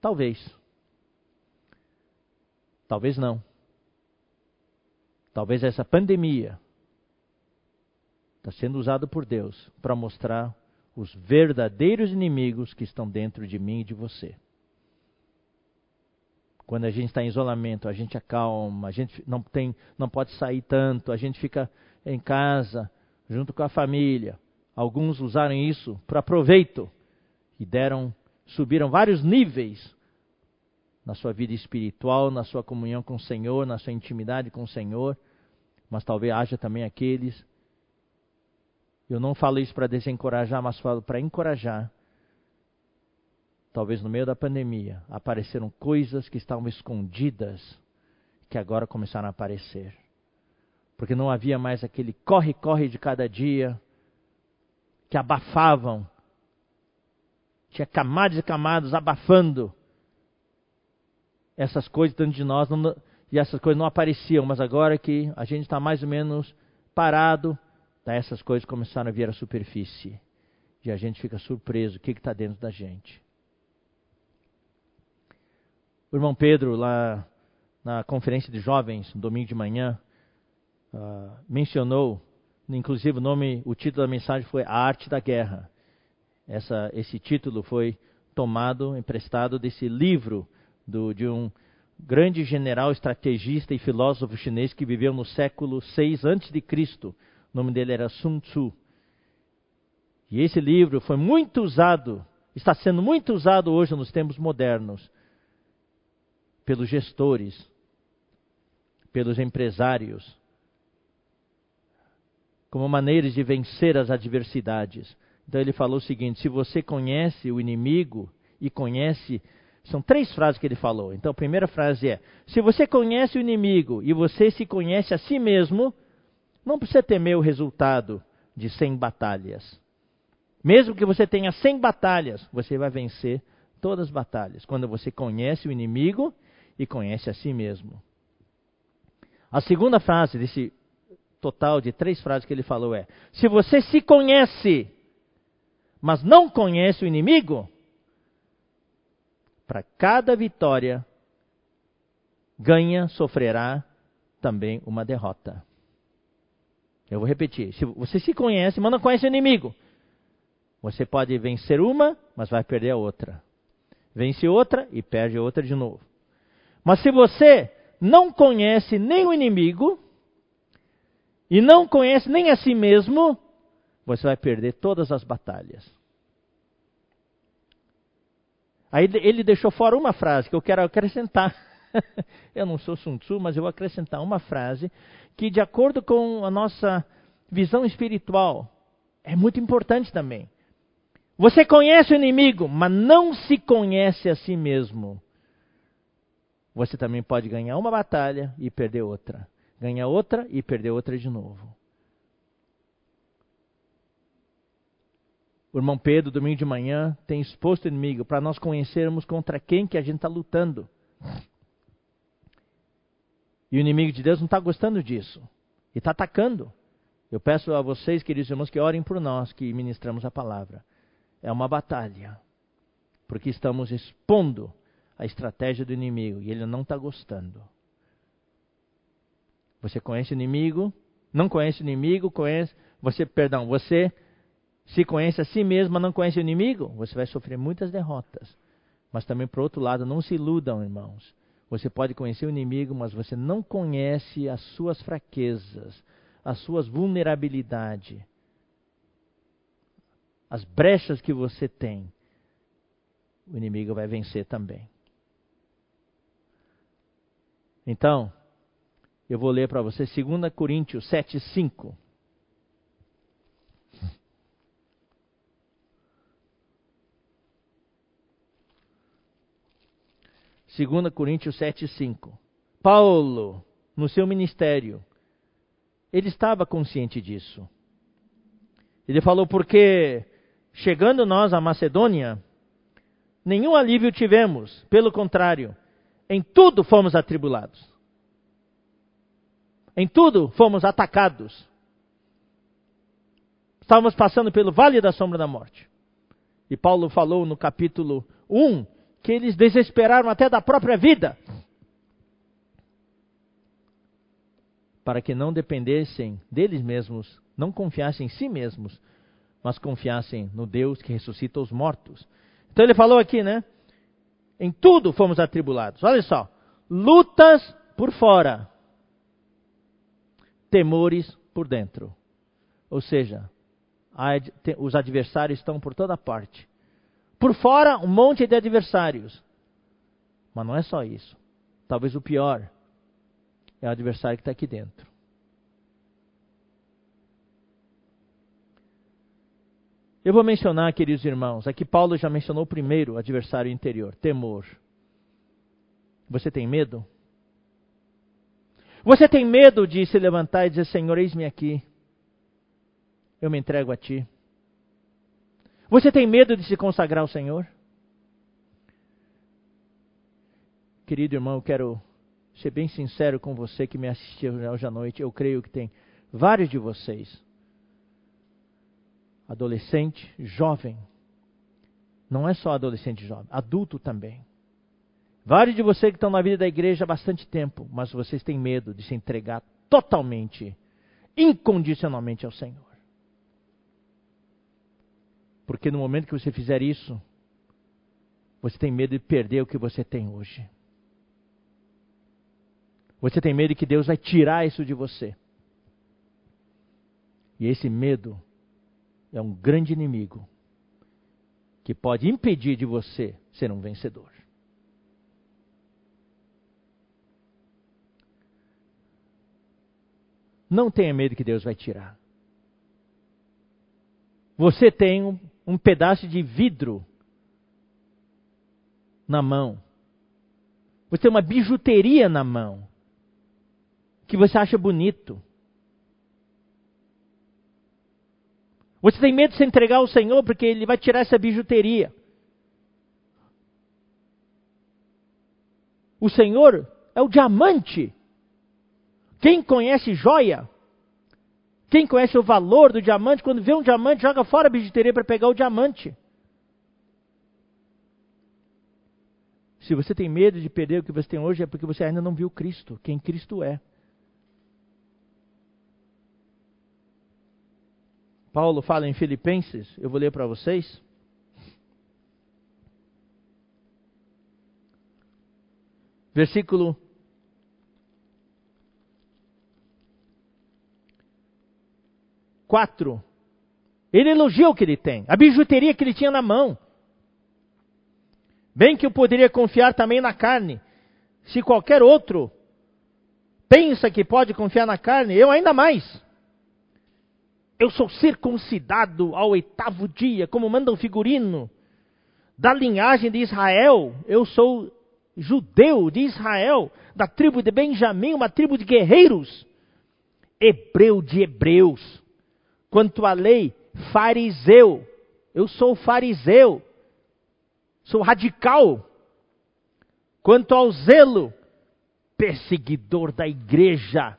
Talvez. Talvez não. Talvez essa pandemia está sendo usada por Deus para mostrar os verdadeiros inimigos que estão dentro de mim e de você. Quando a gente está em isolamento, a gente acalma, a gente não, tem, não pode sair tanto, a gente fica em casa, junto com a família. Alguns usaram isso para proveito e deram, subiram vários níveis na sua vida espiritual, na sua comunhão com o Senhor, na sua intimidade com o Senhor. Mas talvez haja também aqueles. Eu não falo isso para desencorajar, mas falo para encorajar talvez no meio da pandemia, apareceram coisas que estavam escondidas que agora começaram a aparecer. Porque não havia mais aquele corre-corre de cada dia que abafavam. Tinha camadas e camadas abafando essas coisas dentro de nós não, e essas coisas não apareciam, mas agora que a gente está mais ou menos parado, daí essas coisas começaram a vir à superfície. E a gente fica surpreso, o que está dentro da gente? O irmão Pedro, lá na conferência de jovens, domingo de manhã, uh, mencionou, inclusive o nome, o título da mensagem foi A Arte da Guerra. Essa, esse título foi tomado, emprestado desse livro do, de um grande general, estrategista e filósofo chinês que viveu no século 6 a.C. O nome dele era Sun Tzu. E esse livro foi muito usado, está sendo muito usado hoje nos tempos modernos pelos gestores, pelos empresários, como maneiras de vencer as adversidades. Então ele falou o seguinte: se você conhece o inimigo e conhece. São três frases que ele falou. Então a primeira frase é: se você conhece o inimigo e você se conhece a si mesmo, não precisa temer o resultado de 100 batalhas. Mesmo que você tenha 100 batalhas, você vai vencer todas as batalhas. Quando você conhece o inimigo e conhece a si mesmo. A segunda frase desse total de três frases que ele falou é: Se você se conhece, mas não conhece o inimigo, para cada vitória, ganha, sofrerá também uma derrota. Eu vou repetir: se você se conhece, mas não conhece o inimigo, você pode vencer uma, mas vai perder a outra. Vence outra e perde outra de novo. Mas se você não conhece nem o inimigo e não conhece nem a si mesmo, você vai perder todas as batalhas. Aí ele deixou fora uma frase que eu quero acrescentar. eu não sou Sun Tzu, mas eu vou acrescentar uma frase que, de acordo com a nossa visão espiritual, é muito importante também. Você conhece o inimigo, mas não se conhece a si mesmo você também pode ganhar uma batalha e perder outra. Ganhar outra e perder outra de novo. O irmão Pedro, domingo de manhã, tem exposto o inimigo para nós conhecermos contra quem que a gente está lutando. E o inimigo de Deus não está gostando disso. E está atacando. Eu peço a vocês, queridos irmãos, que orem por nós que ministramos a palavra. É uma batalha. Porque estamos expondo a estratégia do inimigo e ele não está gostando. Você conhece o inimigo? Não conhece o inimigo? Conhece? você, perdão, você se conhece a si mesmo, mas não conhece o inimigo, você vai sofrer muitas derrotas. Mas também, por outro lado, não se iludam, irmãos. Você pode conhecer o inimigo, mas você não conhece as suas fraquezas, as suas vulnerabilidades, as brechas que você tem. O inimigo vai vencer também. Então, eu vou ler para você 2 Coríntios 7, 5. 2 Coríntios 7,5. Paulo, no seu ministério, ele estava consciente disso. Ele falou, porque chegando nós à Macedônia, nenhum alívio tivemos, pelo contrário, em tudo fomos atribulados. Em tudo fomos atacados. Estávamos passando pelo vale da sombra da morte. E Paulo falou no capítulo 1 que eles desesperaram até da própria vida, para que não dependessem deles mesmos, não confiassem em si mesmos, mas confiassem no Deus que ressuscita os mortos. Então ele falou aqui, né? Em tudo fomos atribulados. Olha só, lutas por fora, temores por dentro. Ou seja, os adversários estão por toda parte. Por fora, um monte de adversários. Mas não é só isso. Talvez o pior é o adversário que está aqui dentro. Eu vou mencionar, queridos irmãos, aqui Paulo já mencionou o primeiro adversário interior, temor. Você tem medo? Você tem medo de se levantar e dizer: Senhor, eis-me aqui, eu me entrego a Ti. Você tem medo de se consagrar ao Senhor? Querido irmão, eu quero ser bem sincero com você que me assistiu hoje à noite. Eu creio que tem vários de vocês, adolescente, jovem, não é só adolescente jovem, adulto também. Vários de vocês que estão na vida da igreja há bastante tempo, mas vocês têm medo de se entregar totalmente, incondicionalmente ao Senhor. Porque no momento que você fizer isso, você tem medo de perder o que você tem hoje. Você tem medo que Deus vai tirar isso de você. E esse medo é um grande inimigo que pode impedir de você ser um vencedor. Não tenha medo que Deus vai tirar. Você tem um pedaço de vidro na mão. Você tem uma bijuteria na mão que você acha bonito. Você tem medo de se entregar ao Senhor porque Ele vai tirar essa bijuteria. O Senhor é o diamante. Quem conhece joia quem conhece o valor do diamante, quando vê um diamante, joga fora a bijuteria para pegar o diamante. Se você tem medo de perder o que você tem hoje, é porque você ainda não viu Cristo, quem Cristo é. Paulo fala em Filipenses, eu vou ler para vocês. Versículo 4. Ele elogia o que ele tem, a bijuteria que ele tinha na mão. Bem que eu poderia confiar também na carne. Se qualquer outro pensa que pode confiar na carne, eu ainda mais. Eu sou circuncidado ao oitavo dia, como manda o figurino. Da linhagem de Israel, eu sou judeu de Israel, da tribo de Benjamim, uma tribo de guerreiros. Hebreu de hebreus Quanto à lei, fariseu. Eu sou fariseu. Sou radical. Quanto ao zelo, perseguidor da igreja.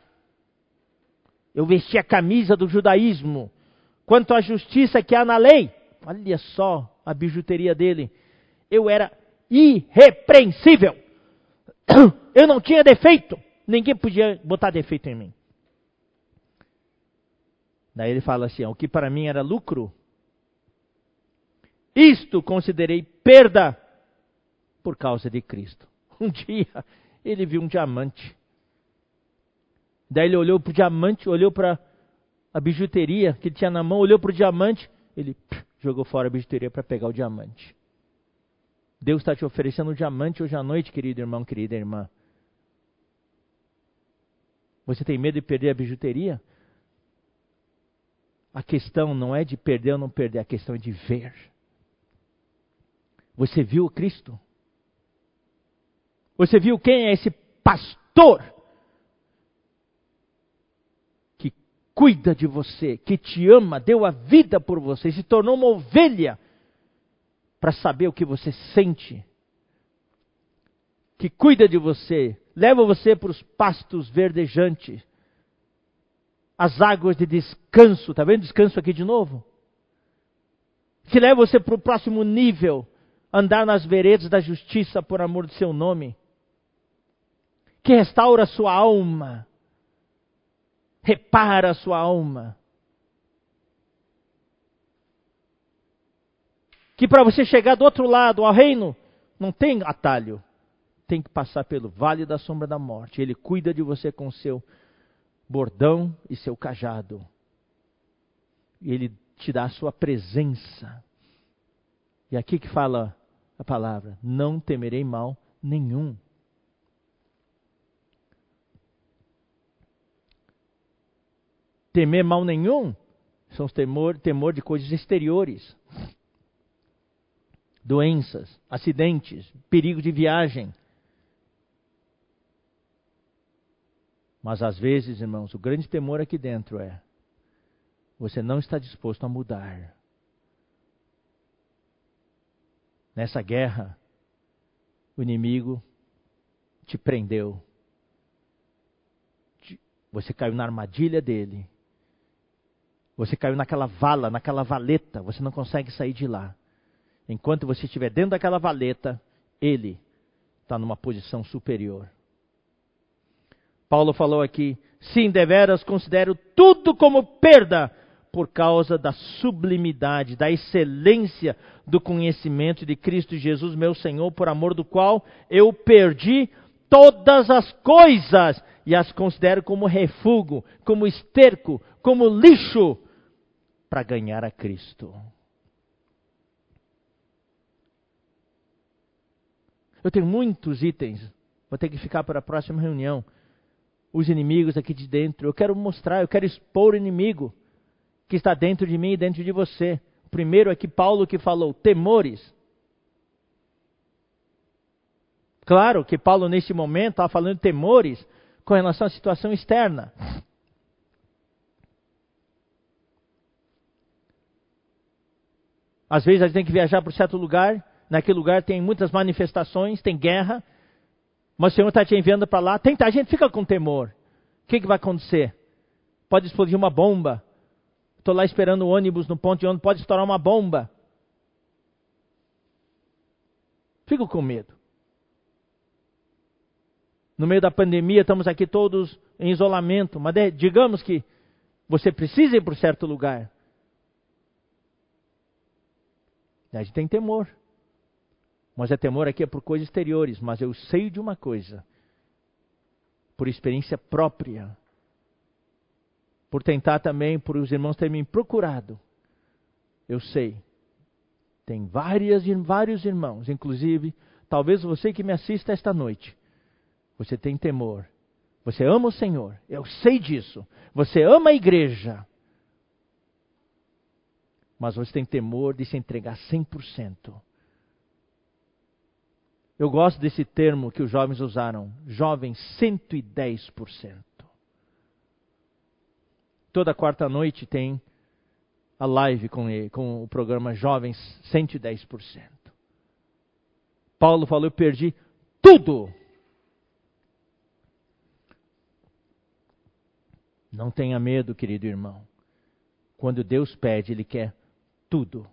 Eu vesti a camisa do judaísmo. Quanto à justiça que há na lei, olha só a bijuteria dele. Eu era irrepreensível. Eu não tinha defeito. Ninguém podia botar defeito em mim. Daí ele fala assim: o que para mim era lucro, isto considerei perda por causa de Cristo. Um dia ele viu um diamante. Daí ele olhou para o diamante, olhou para a bijuteria que tinha na mão, olhou para o diamante, ele pff, jogou fora a bijuteria para pegar o diamante. Deus está te oferecendo um diamante hoje à noite, querido irmão, querida irmã. Você tem medo de perder a bijuteria? A questão não é de perder ou não perder, a questão é de ver. Você viu Cristo? Você viu quem é esse pastor que cuida de você, que te ama, deu a vida por você, se tornou uma ovelha para saber o que você sente, que cuida de você, leva você para os pastos verdejantes, as águas de descanso, está vendo descanso aqui de novo? Que leva você para o próximo nível, andar nas veredas da justiça por amor do seu nome, que restaura a sua alma, repara a sua alma. Que para você chegar do outro lado ao reino, não tem atalho tem que passar pelo vale da sombra da morte. Ele cuida de você com seu bordão e seu cajado. E ele te dá a sua presença. E aqui que fala a palavra: não temerei mal nenhum. Temer mal nenhum são os temor, temor de coisas exteriores. Doenças, acidentes, perigo de viagem, Mas às vezes, irmãos, o grande temor aqui dentro é: você não está disposto a mudar. Nessa guerra, o inimigo te prendeu. Você caiu na armadilha dele. Você caiu naquela vala, naquela valeta. Você não consegue sair de lá. Enquanto você estiver dentro daquela valeta, ele está numa posição superior. Paulo falou aqui: sim, deveras considero tudo como perda por causa da sublimidade, da excelência do conhecimento de Cristo Jesus, meu Senhor, por amor do qual eu perdi todas as coisas e as considero como refúgio, como esterco, como lixo para ganhar a Cristo. Eu tenho muitos itens, vou ter que ficar para a próxima reunião os inimigos aqui de dentro. Eu quero mostrar, eu quero expor o inimigo que está dentro de mim e dentro de você. Primeiro é que Paulo que falou, temores. Claro que Paulo nesse momento estava falando de temores com relação à situação externa. Às vezes a gente tem que viajar para um certo lugar, naquele lugar tem muitas manifestações, tem guerra, mas o Senhor está te enviando para lá. Tem, a gente fica com temor. O que, que vai acontecer? Pode explodir uma bomba. Estou lá esperando o ônibus no ponto de ônibus, pode estourar uma bomba. Fico com medo. No meio da pandemia, estamos aqui todos em isolamento, mas digamos que você precisa ir para um certo lugar. A gente tem temor. Mas é temor aqui é por coisas exteriores, mas eu sei de uma coisa, por experiência própria, por tentar também, por os irmãos terem me procurado, eu sei. Tem várias, vários irmãos, inclusive, talvez você que me assista esta noite, você tem temor. Você ama o Senhor, eu sei disso. Você ama a igreja. Mas você tem temor de se entregar 100%. Eu gosto desse termo que os jovens usaram, jovens 110%. Toda quarta noite tem a live com, ele, com o programa Jovens 110%. Paulo falou: Eu perdi tudo. Não tenha medo, querido irmão. Quando Deus pede, Ele quer tudo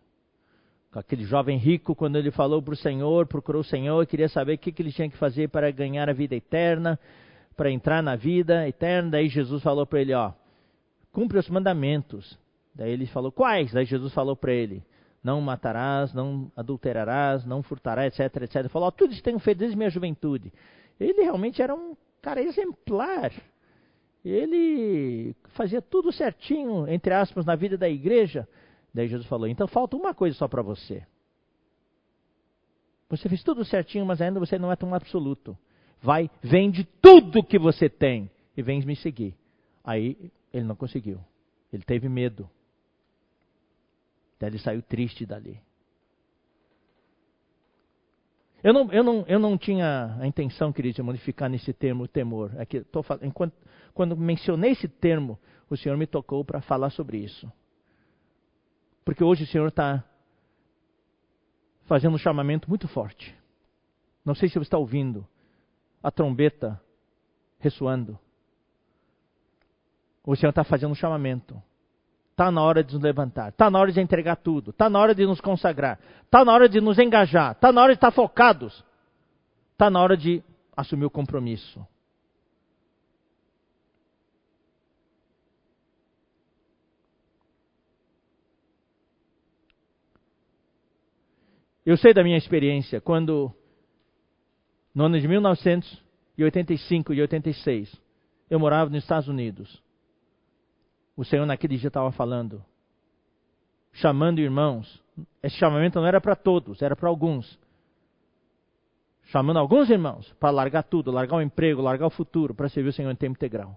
aquele jovem rico, quando ele falou para o Senhor, procurou o Senhor, queria saber o que, que ele tinha que fazer para ganhar a vida eterna, para entrar na vida eterna. Daí Jesus falou para ele: Ó, cumpre os mandamentos. Daí ele falou, quais? Daí Jesus falou para ele, não matarás, não adulterarás, não furtarás, etc, etc. Ele falou, oh, tudo isso tenho feito desde minha juventude. Ele realmente era um cara exemplar. Ele fazia tudo certinho, entre aspas, na vida da igreja. Daí Jesus falou, então falta uma coisa só para você. Você fez tudo certinho, mas ainda você não é tão absoluto. Vai, vende tudo que você tem e vem me seguir. Aí ele não conseguiu. Ele teve medo. Daí ele saiu triste dali. Eu não, eu não, eu não tinha a intenção, querido, de modificar nesse termo temor. É que tô, enquanto, quando mencionei esse termo, o Senhor me tocou para falar sobre isso. Porque hoje o Senhor está fazendo um chamamento muito forte. Não sei se você está ouvindo a trombeta ressoando. O Senhor está fazendo um chamamento. Está na hora de nos levantar. Está na hora de entregar tudo. Está na hora de nos consagrar. Está na hora de nos engajar. Está na hora de estar focados. Está na hora de assumir o compromisso. Eu sei da minha experiência quando, no ano de 1985 e 86, eu morava nos Estados Unidos. O Senhor naquele dia estava falando, chamando irmãos. Esse chamamento não era para todos, era para alguns. Chamando alguns irmãos para largar tudo, largar o emprego, largar o futuro, para servir o Senhor em tempo integral.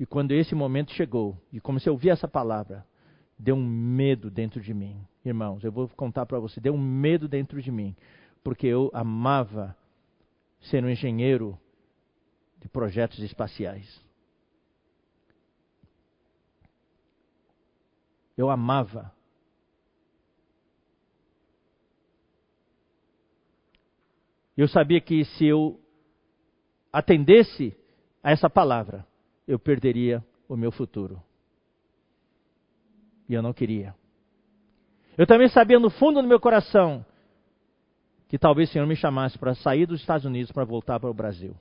E quando esse momento chegou, e comecei a ouvir essa palavra, deu um medo dentro de mim. Irmãos, eu vou contar para você, deu um medo dentro de mim, porque eu amava ser um engenheiro de projetos espaciais. Eu amava. Eu sabia que se eu atendesse a essa palavra, eu perderia o meu futuro. E eu não queria. Eu também sabia no fundo do meu coração que talvez o Senhor me chamasse para sair dos Estados Unidos para voltar para o Brasil.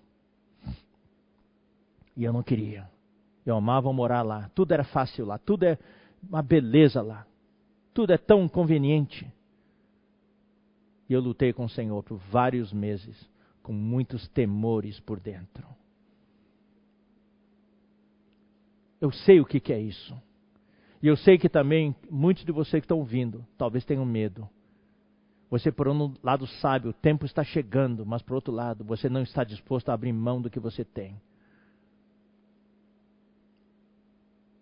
E eu não queria. Eu amava morar lá. Tudo era fácil lá. Tudo é uma beleza lá. Tudo é tão conveniente. E eu lutei com o Senhor por vários meses, com muitos temores por dentro. Eu sei o que, que é isso. E eu sei que também muitos de vocês que estão ouvindo talvez tenham medo. Você, por um lado, sabe, o tempo está chegando, mas, por outro lado, você não está disposto a abrir mão do que você tem.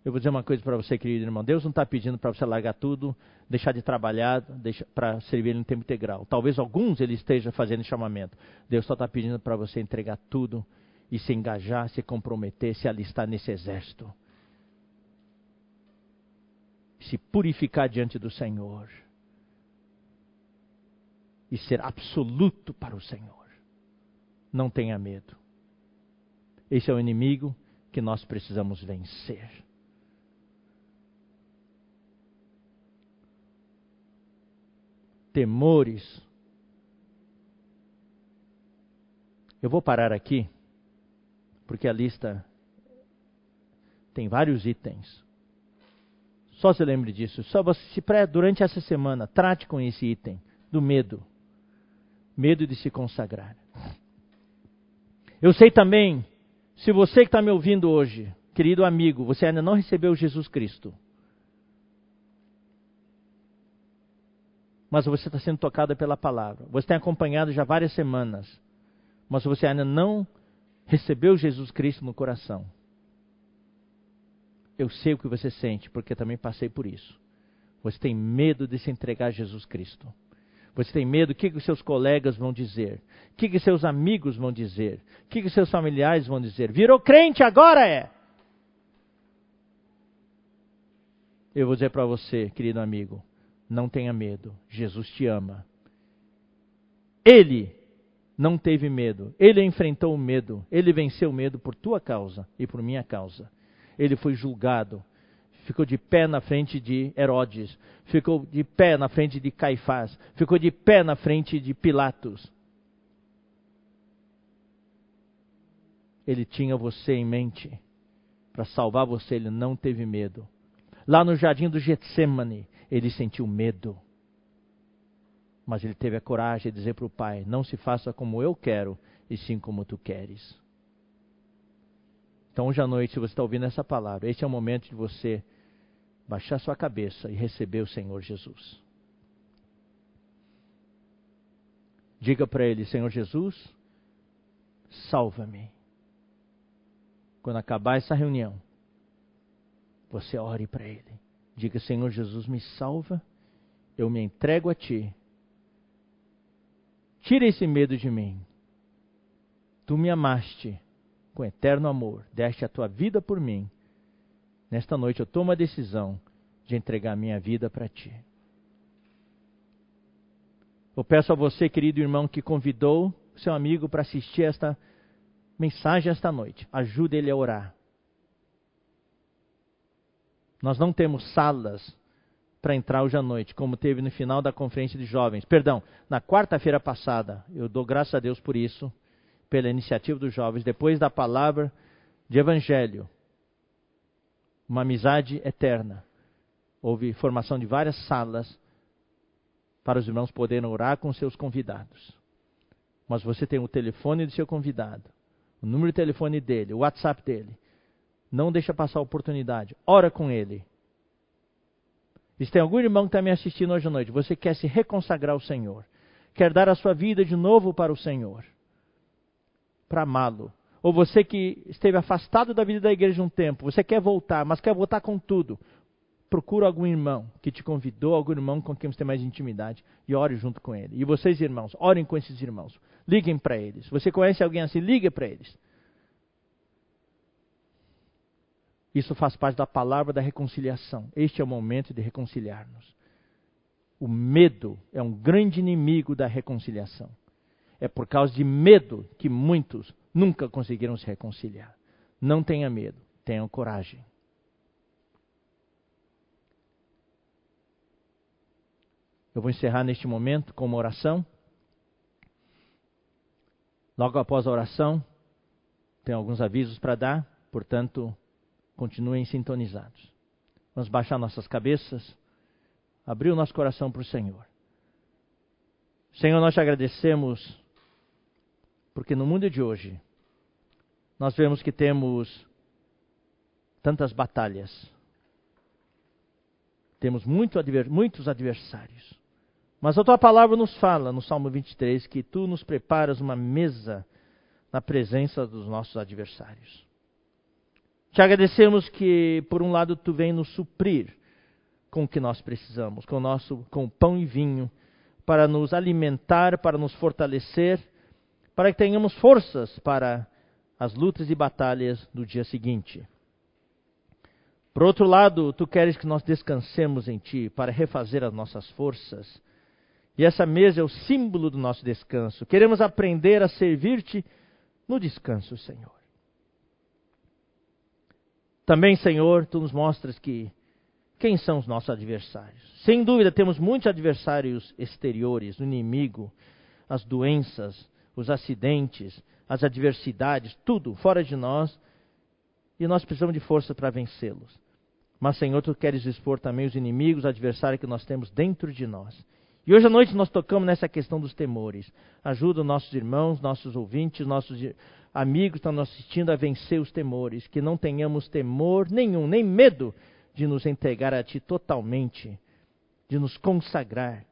Eu vou dizer uma coisa para você, querido irmão. Deus não está pedindo para você largar tudo, deixar de trabalhar para servir Ele em tempo integral. Talvez alguns Ele esteja fazendo chamamento. Deus só está pedindo para você entregar tudo e se engajar, se comprometer, se alistar nesse exército se purificar diante do Senhor e ser absoluto para o Senhor. Não tenha medo. Esse é o inimigo que nós precisamos vencer. Temores. Eu vou parar aqui, porque a lista tem vários itens. Só se lembre disso. Só você se pré durante essa semana, trate com esse item do medo. Medo de se consagrar. Eu sei também, se você que está me ouvindo hoje, querido amigo, você ainda não recebeu Jesus Cristo. Mas você está sendo tocado pela palavra. Você tem acompanhado já várias semanas. Mas você ainda não recebeu Jesus Cristo no coração. Eu sei o que você sente, porque também passei por isso. Você tem medo de se entregar a Jesus Cristo. Você tem medo do que, que seus colegas vão dizer, o que, que seus amigos vão dizer, o que, que seus familiares vão dizer. Virou crente, agora é! Eu vou dizer para você, querido amigo, não tenha medo, Jesus te ama. Ele não teve medo, ele enfrentou o medo, ele venceu o medo por tua causa e por minha causa ele foi julgado. Ficou de pé na frente de Herodes, ficou de pé na frente de Caifás, ficou de pé na frente de Pilatos. Ele tinha você em mente. para salvar você, ele não teve medo. Lá no jardim do Getsemane, ele sentiu medo. Mas ele teve a coragem de dizer para o pai: Não se faça como eu quero, e sim como tu queres. Então, hoje à noite, se você está ouvindo essa palavra, este é o momento de você baixar sua cabeça e receber o Senhor Jesus. Diga para ele: Senhor Jesus, salva-me. Quando acabar essa reunião, você ore para ele. Diga: Senhor Jesus, me salva, eu me entrego a ti. Tira esse medo de mim. Tu me amaste com eterno amor, deste a tua vida por mim. Nesta noite eu tomo a decisão de entregar minha vida para ti. Eu peço a você, querido irmão, que convidou seu amigo para assistir esta mensagem esta noite. Ajude ele a orar. Nós não temos salas para entrar hoje à noite, como teve no final da conferência de jovens. Perdão, na quarta-feira passada. Eu dou graças a Deus por isso, pela iniciativa dos jovens, depois da palavra de evangelho. Uma amizade eterna. Houve formação de várias salas para os irmãos poderem orar com seus convidados. Mas você tem o telefone do seu convidado, o número de telefone dele, o WhatsApp dele. Não deixa passar a oportunidade. Ora com ele. E se tem algum irmão que está me assistindo hoje à noite, você quer se reconsagrar ao Senhor, quer dar a sua vida de novo para o Senhor, para amá-lo. Ou você que esteve afastado da vida da igreja um tempo, você quer voltar, mas quer voltar com tudo. Procura algum irmão que te convidou, algum irmão com quem você tem mais intimidade, e ore junto com ele. E vocês, irmãos, orem com esses irmãos. Liguem para eles. Você conhece alguém assim? Ligue para eles. Isso faz parte da palavra da reconciliação. Este é o momento de reconciliar-nos. O medo é um grande inimigo da reconciliação. É por causa de medo que muitos nunca conseguiram se reconciliar. Não tenha medo, tenham coragem. Eu vou encerrar neste momento com uma oração. Logo após a oração, tem alguns avisos para dar, portanto, Continuem sintonizados. Vamos baixar nossas cabeças, abrir o nosso coração para o Senhor. Senhor, nós te agradecemos, porque no mundo de hoje, nós vemos que temos tantas batalhas, temos muito adver, muitos adversários. Mas a tua palavra nos fala, no Salmo 23, que tu nos preparas uma mesa na presença dos nossos adversários. Te agradecemos que, por um lado, tu vem nos suprir com o que nós precisamos, com o nosso com pão e vinho, para nos alimentar, para nos fortalecer, para que tenhamos forças para as lutas e batalhas do dia seguinte. Por outro lado, tu queres que nós descansemos em ti para refazer as nossas forças. E essa mesa é o símbolo do nosso descanso. Queremos aprender a servir-te no descanso, Senhor. Também, Senhor, tu nos mostras que quem são os nossos adversários. Sem dúvida, temos muitos adversários exteriores, o inimigo, as doenças, os acidentes, as adversidades, tudo fora de nós, e nós precisamos de força para vencê-los. Mas, Senhor, tu queres expor também os inimigos, os adversários que nós temos dentro de nós. E hoje à noite nós tocamos nessa questão dos temores. Ajuda nossos irmãos, nossos ouvintes, nossos amigos estão nos assistindo a vencer os temores, que não tenhamos temor nenhum, nem medo de nos entregar a Ti totalmente, de nos consagrar.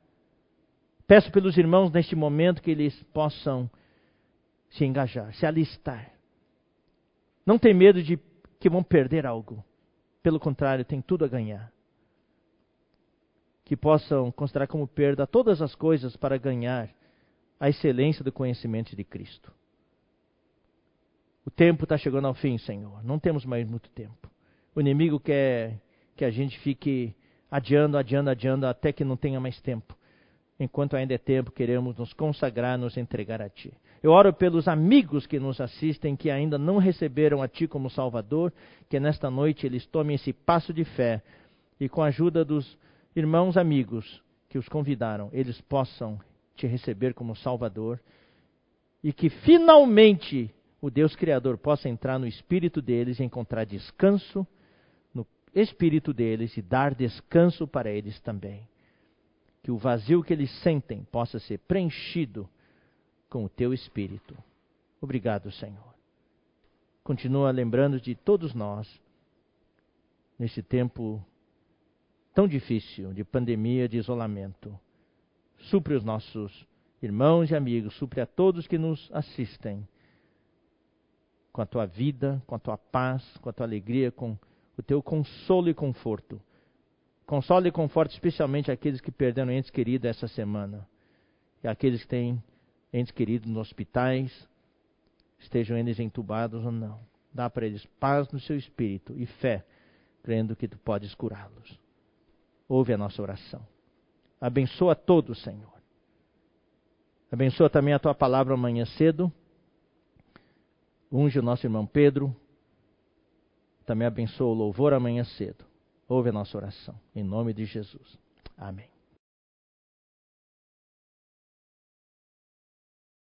Peço pelos irmãos neste momento que eles possam se engajar, se alistar. Não tem medo de que vão perder algo. Pelo contrário, tem tudo a ganhar. Que possam considerar como perda todas as coisas para ganhar a excelência do conhecimento de Cristo. O tempo está chegando ao fim, Senhor. Não temos mais muito tempo. O inimigo quer que a gente fique adiando, adiando, adiando até que não tenha mais tempo. Enquanto ainda é tempo, queremos nos consagrar, nos entregar a Ti. Eu oro pelos amigos que nos assistem, que ainda não receberam a Ti como Salvador, que nesta noite eles tomem esse passo de fé e com a ajuda dos irmãos amigos que os convidaram, eles possam Te receber como Salvador e que finalmente o Deus Criador possa entrar no espírito deles e encontrar descanso no espírito deles e dar descanso para eles também. Que o vazio que eles sentem possa ser preenchido com o teu espírito. Obrigado, Senhor. Continua lembrando de todos nós nesse tempo tão difícil de pandemia, de isolamento. Supre os nossos irmãos e amigos, supre a todos que nos assistem com a tua vida, com a tua paz, com a tua alegria, com o teu consolo e conforto. Console e conforte especialmente aqueles que perderam entes queridos essa semana. E aqueles que têm entes queridos nos hospitais, estejam eles entubados ou não. Dá para eles paz no seu espírito e fé, crendo que tu podes curá-los. Ouve a nossa oração. Abençoa todos, Senhor. Abençoa também a tua palavra amanhã cedo Unge o nosso irmão Pedro. Também abençoa o louvor amanhã cedo. Ouve a nossa oração. Em nome de Jesus. Amém.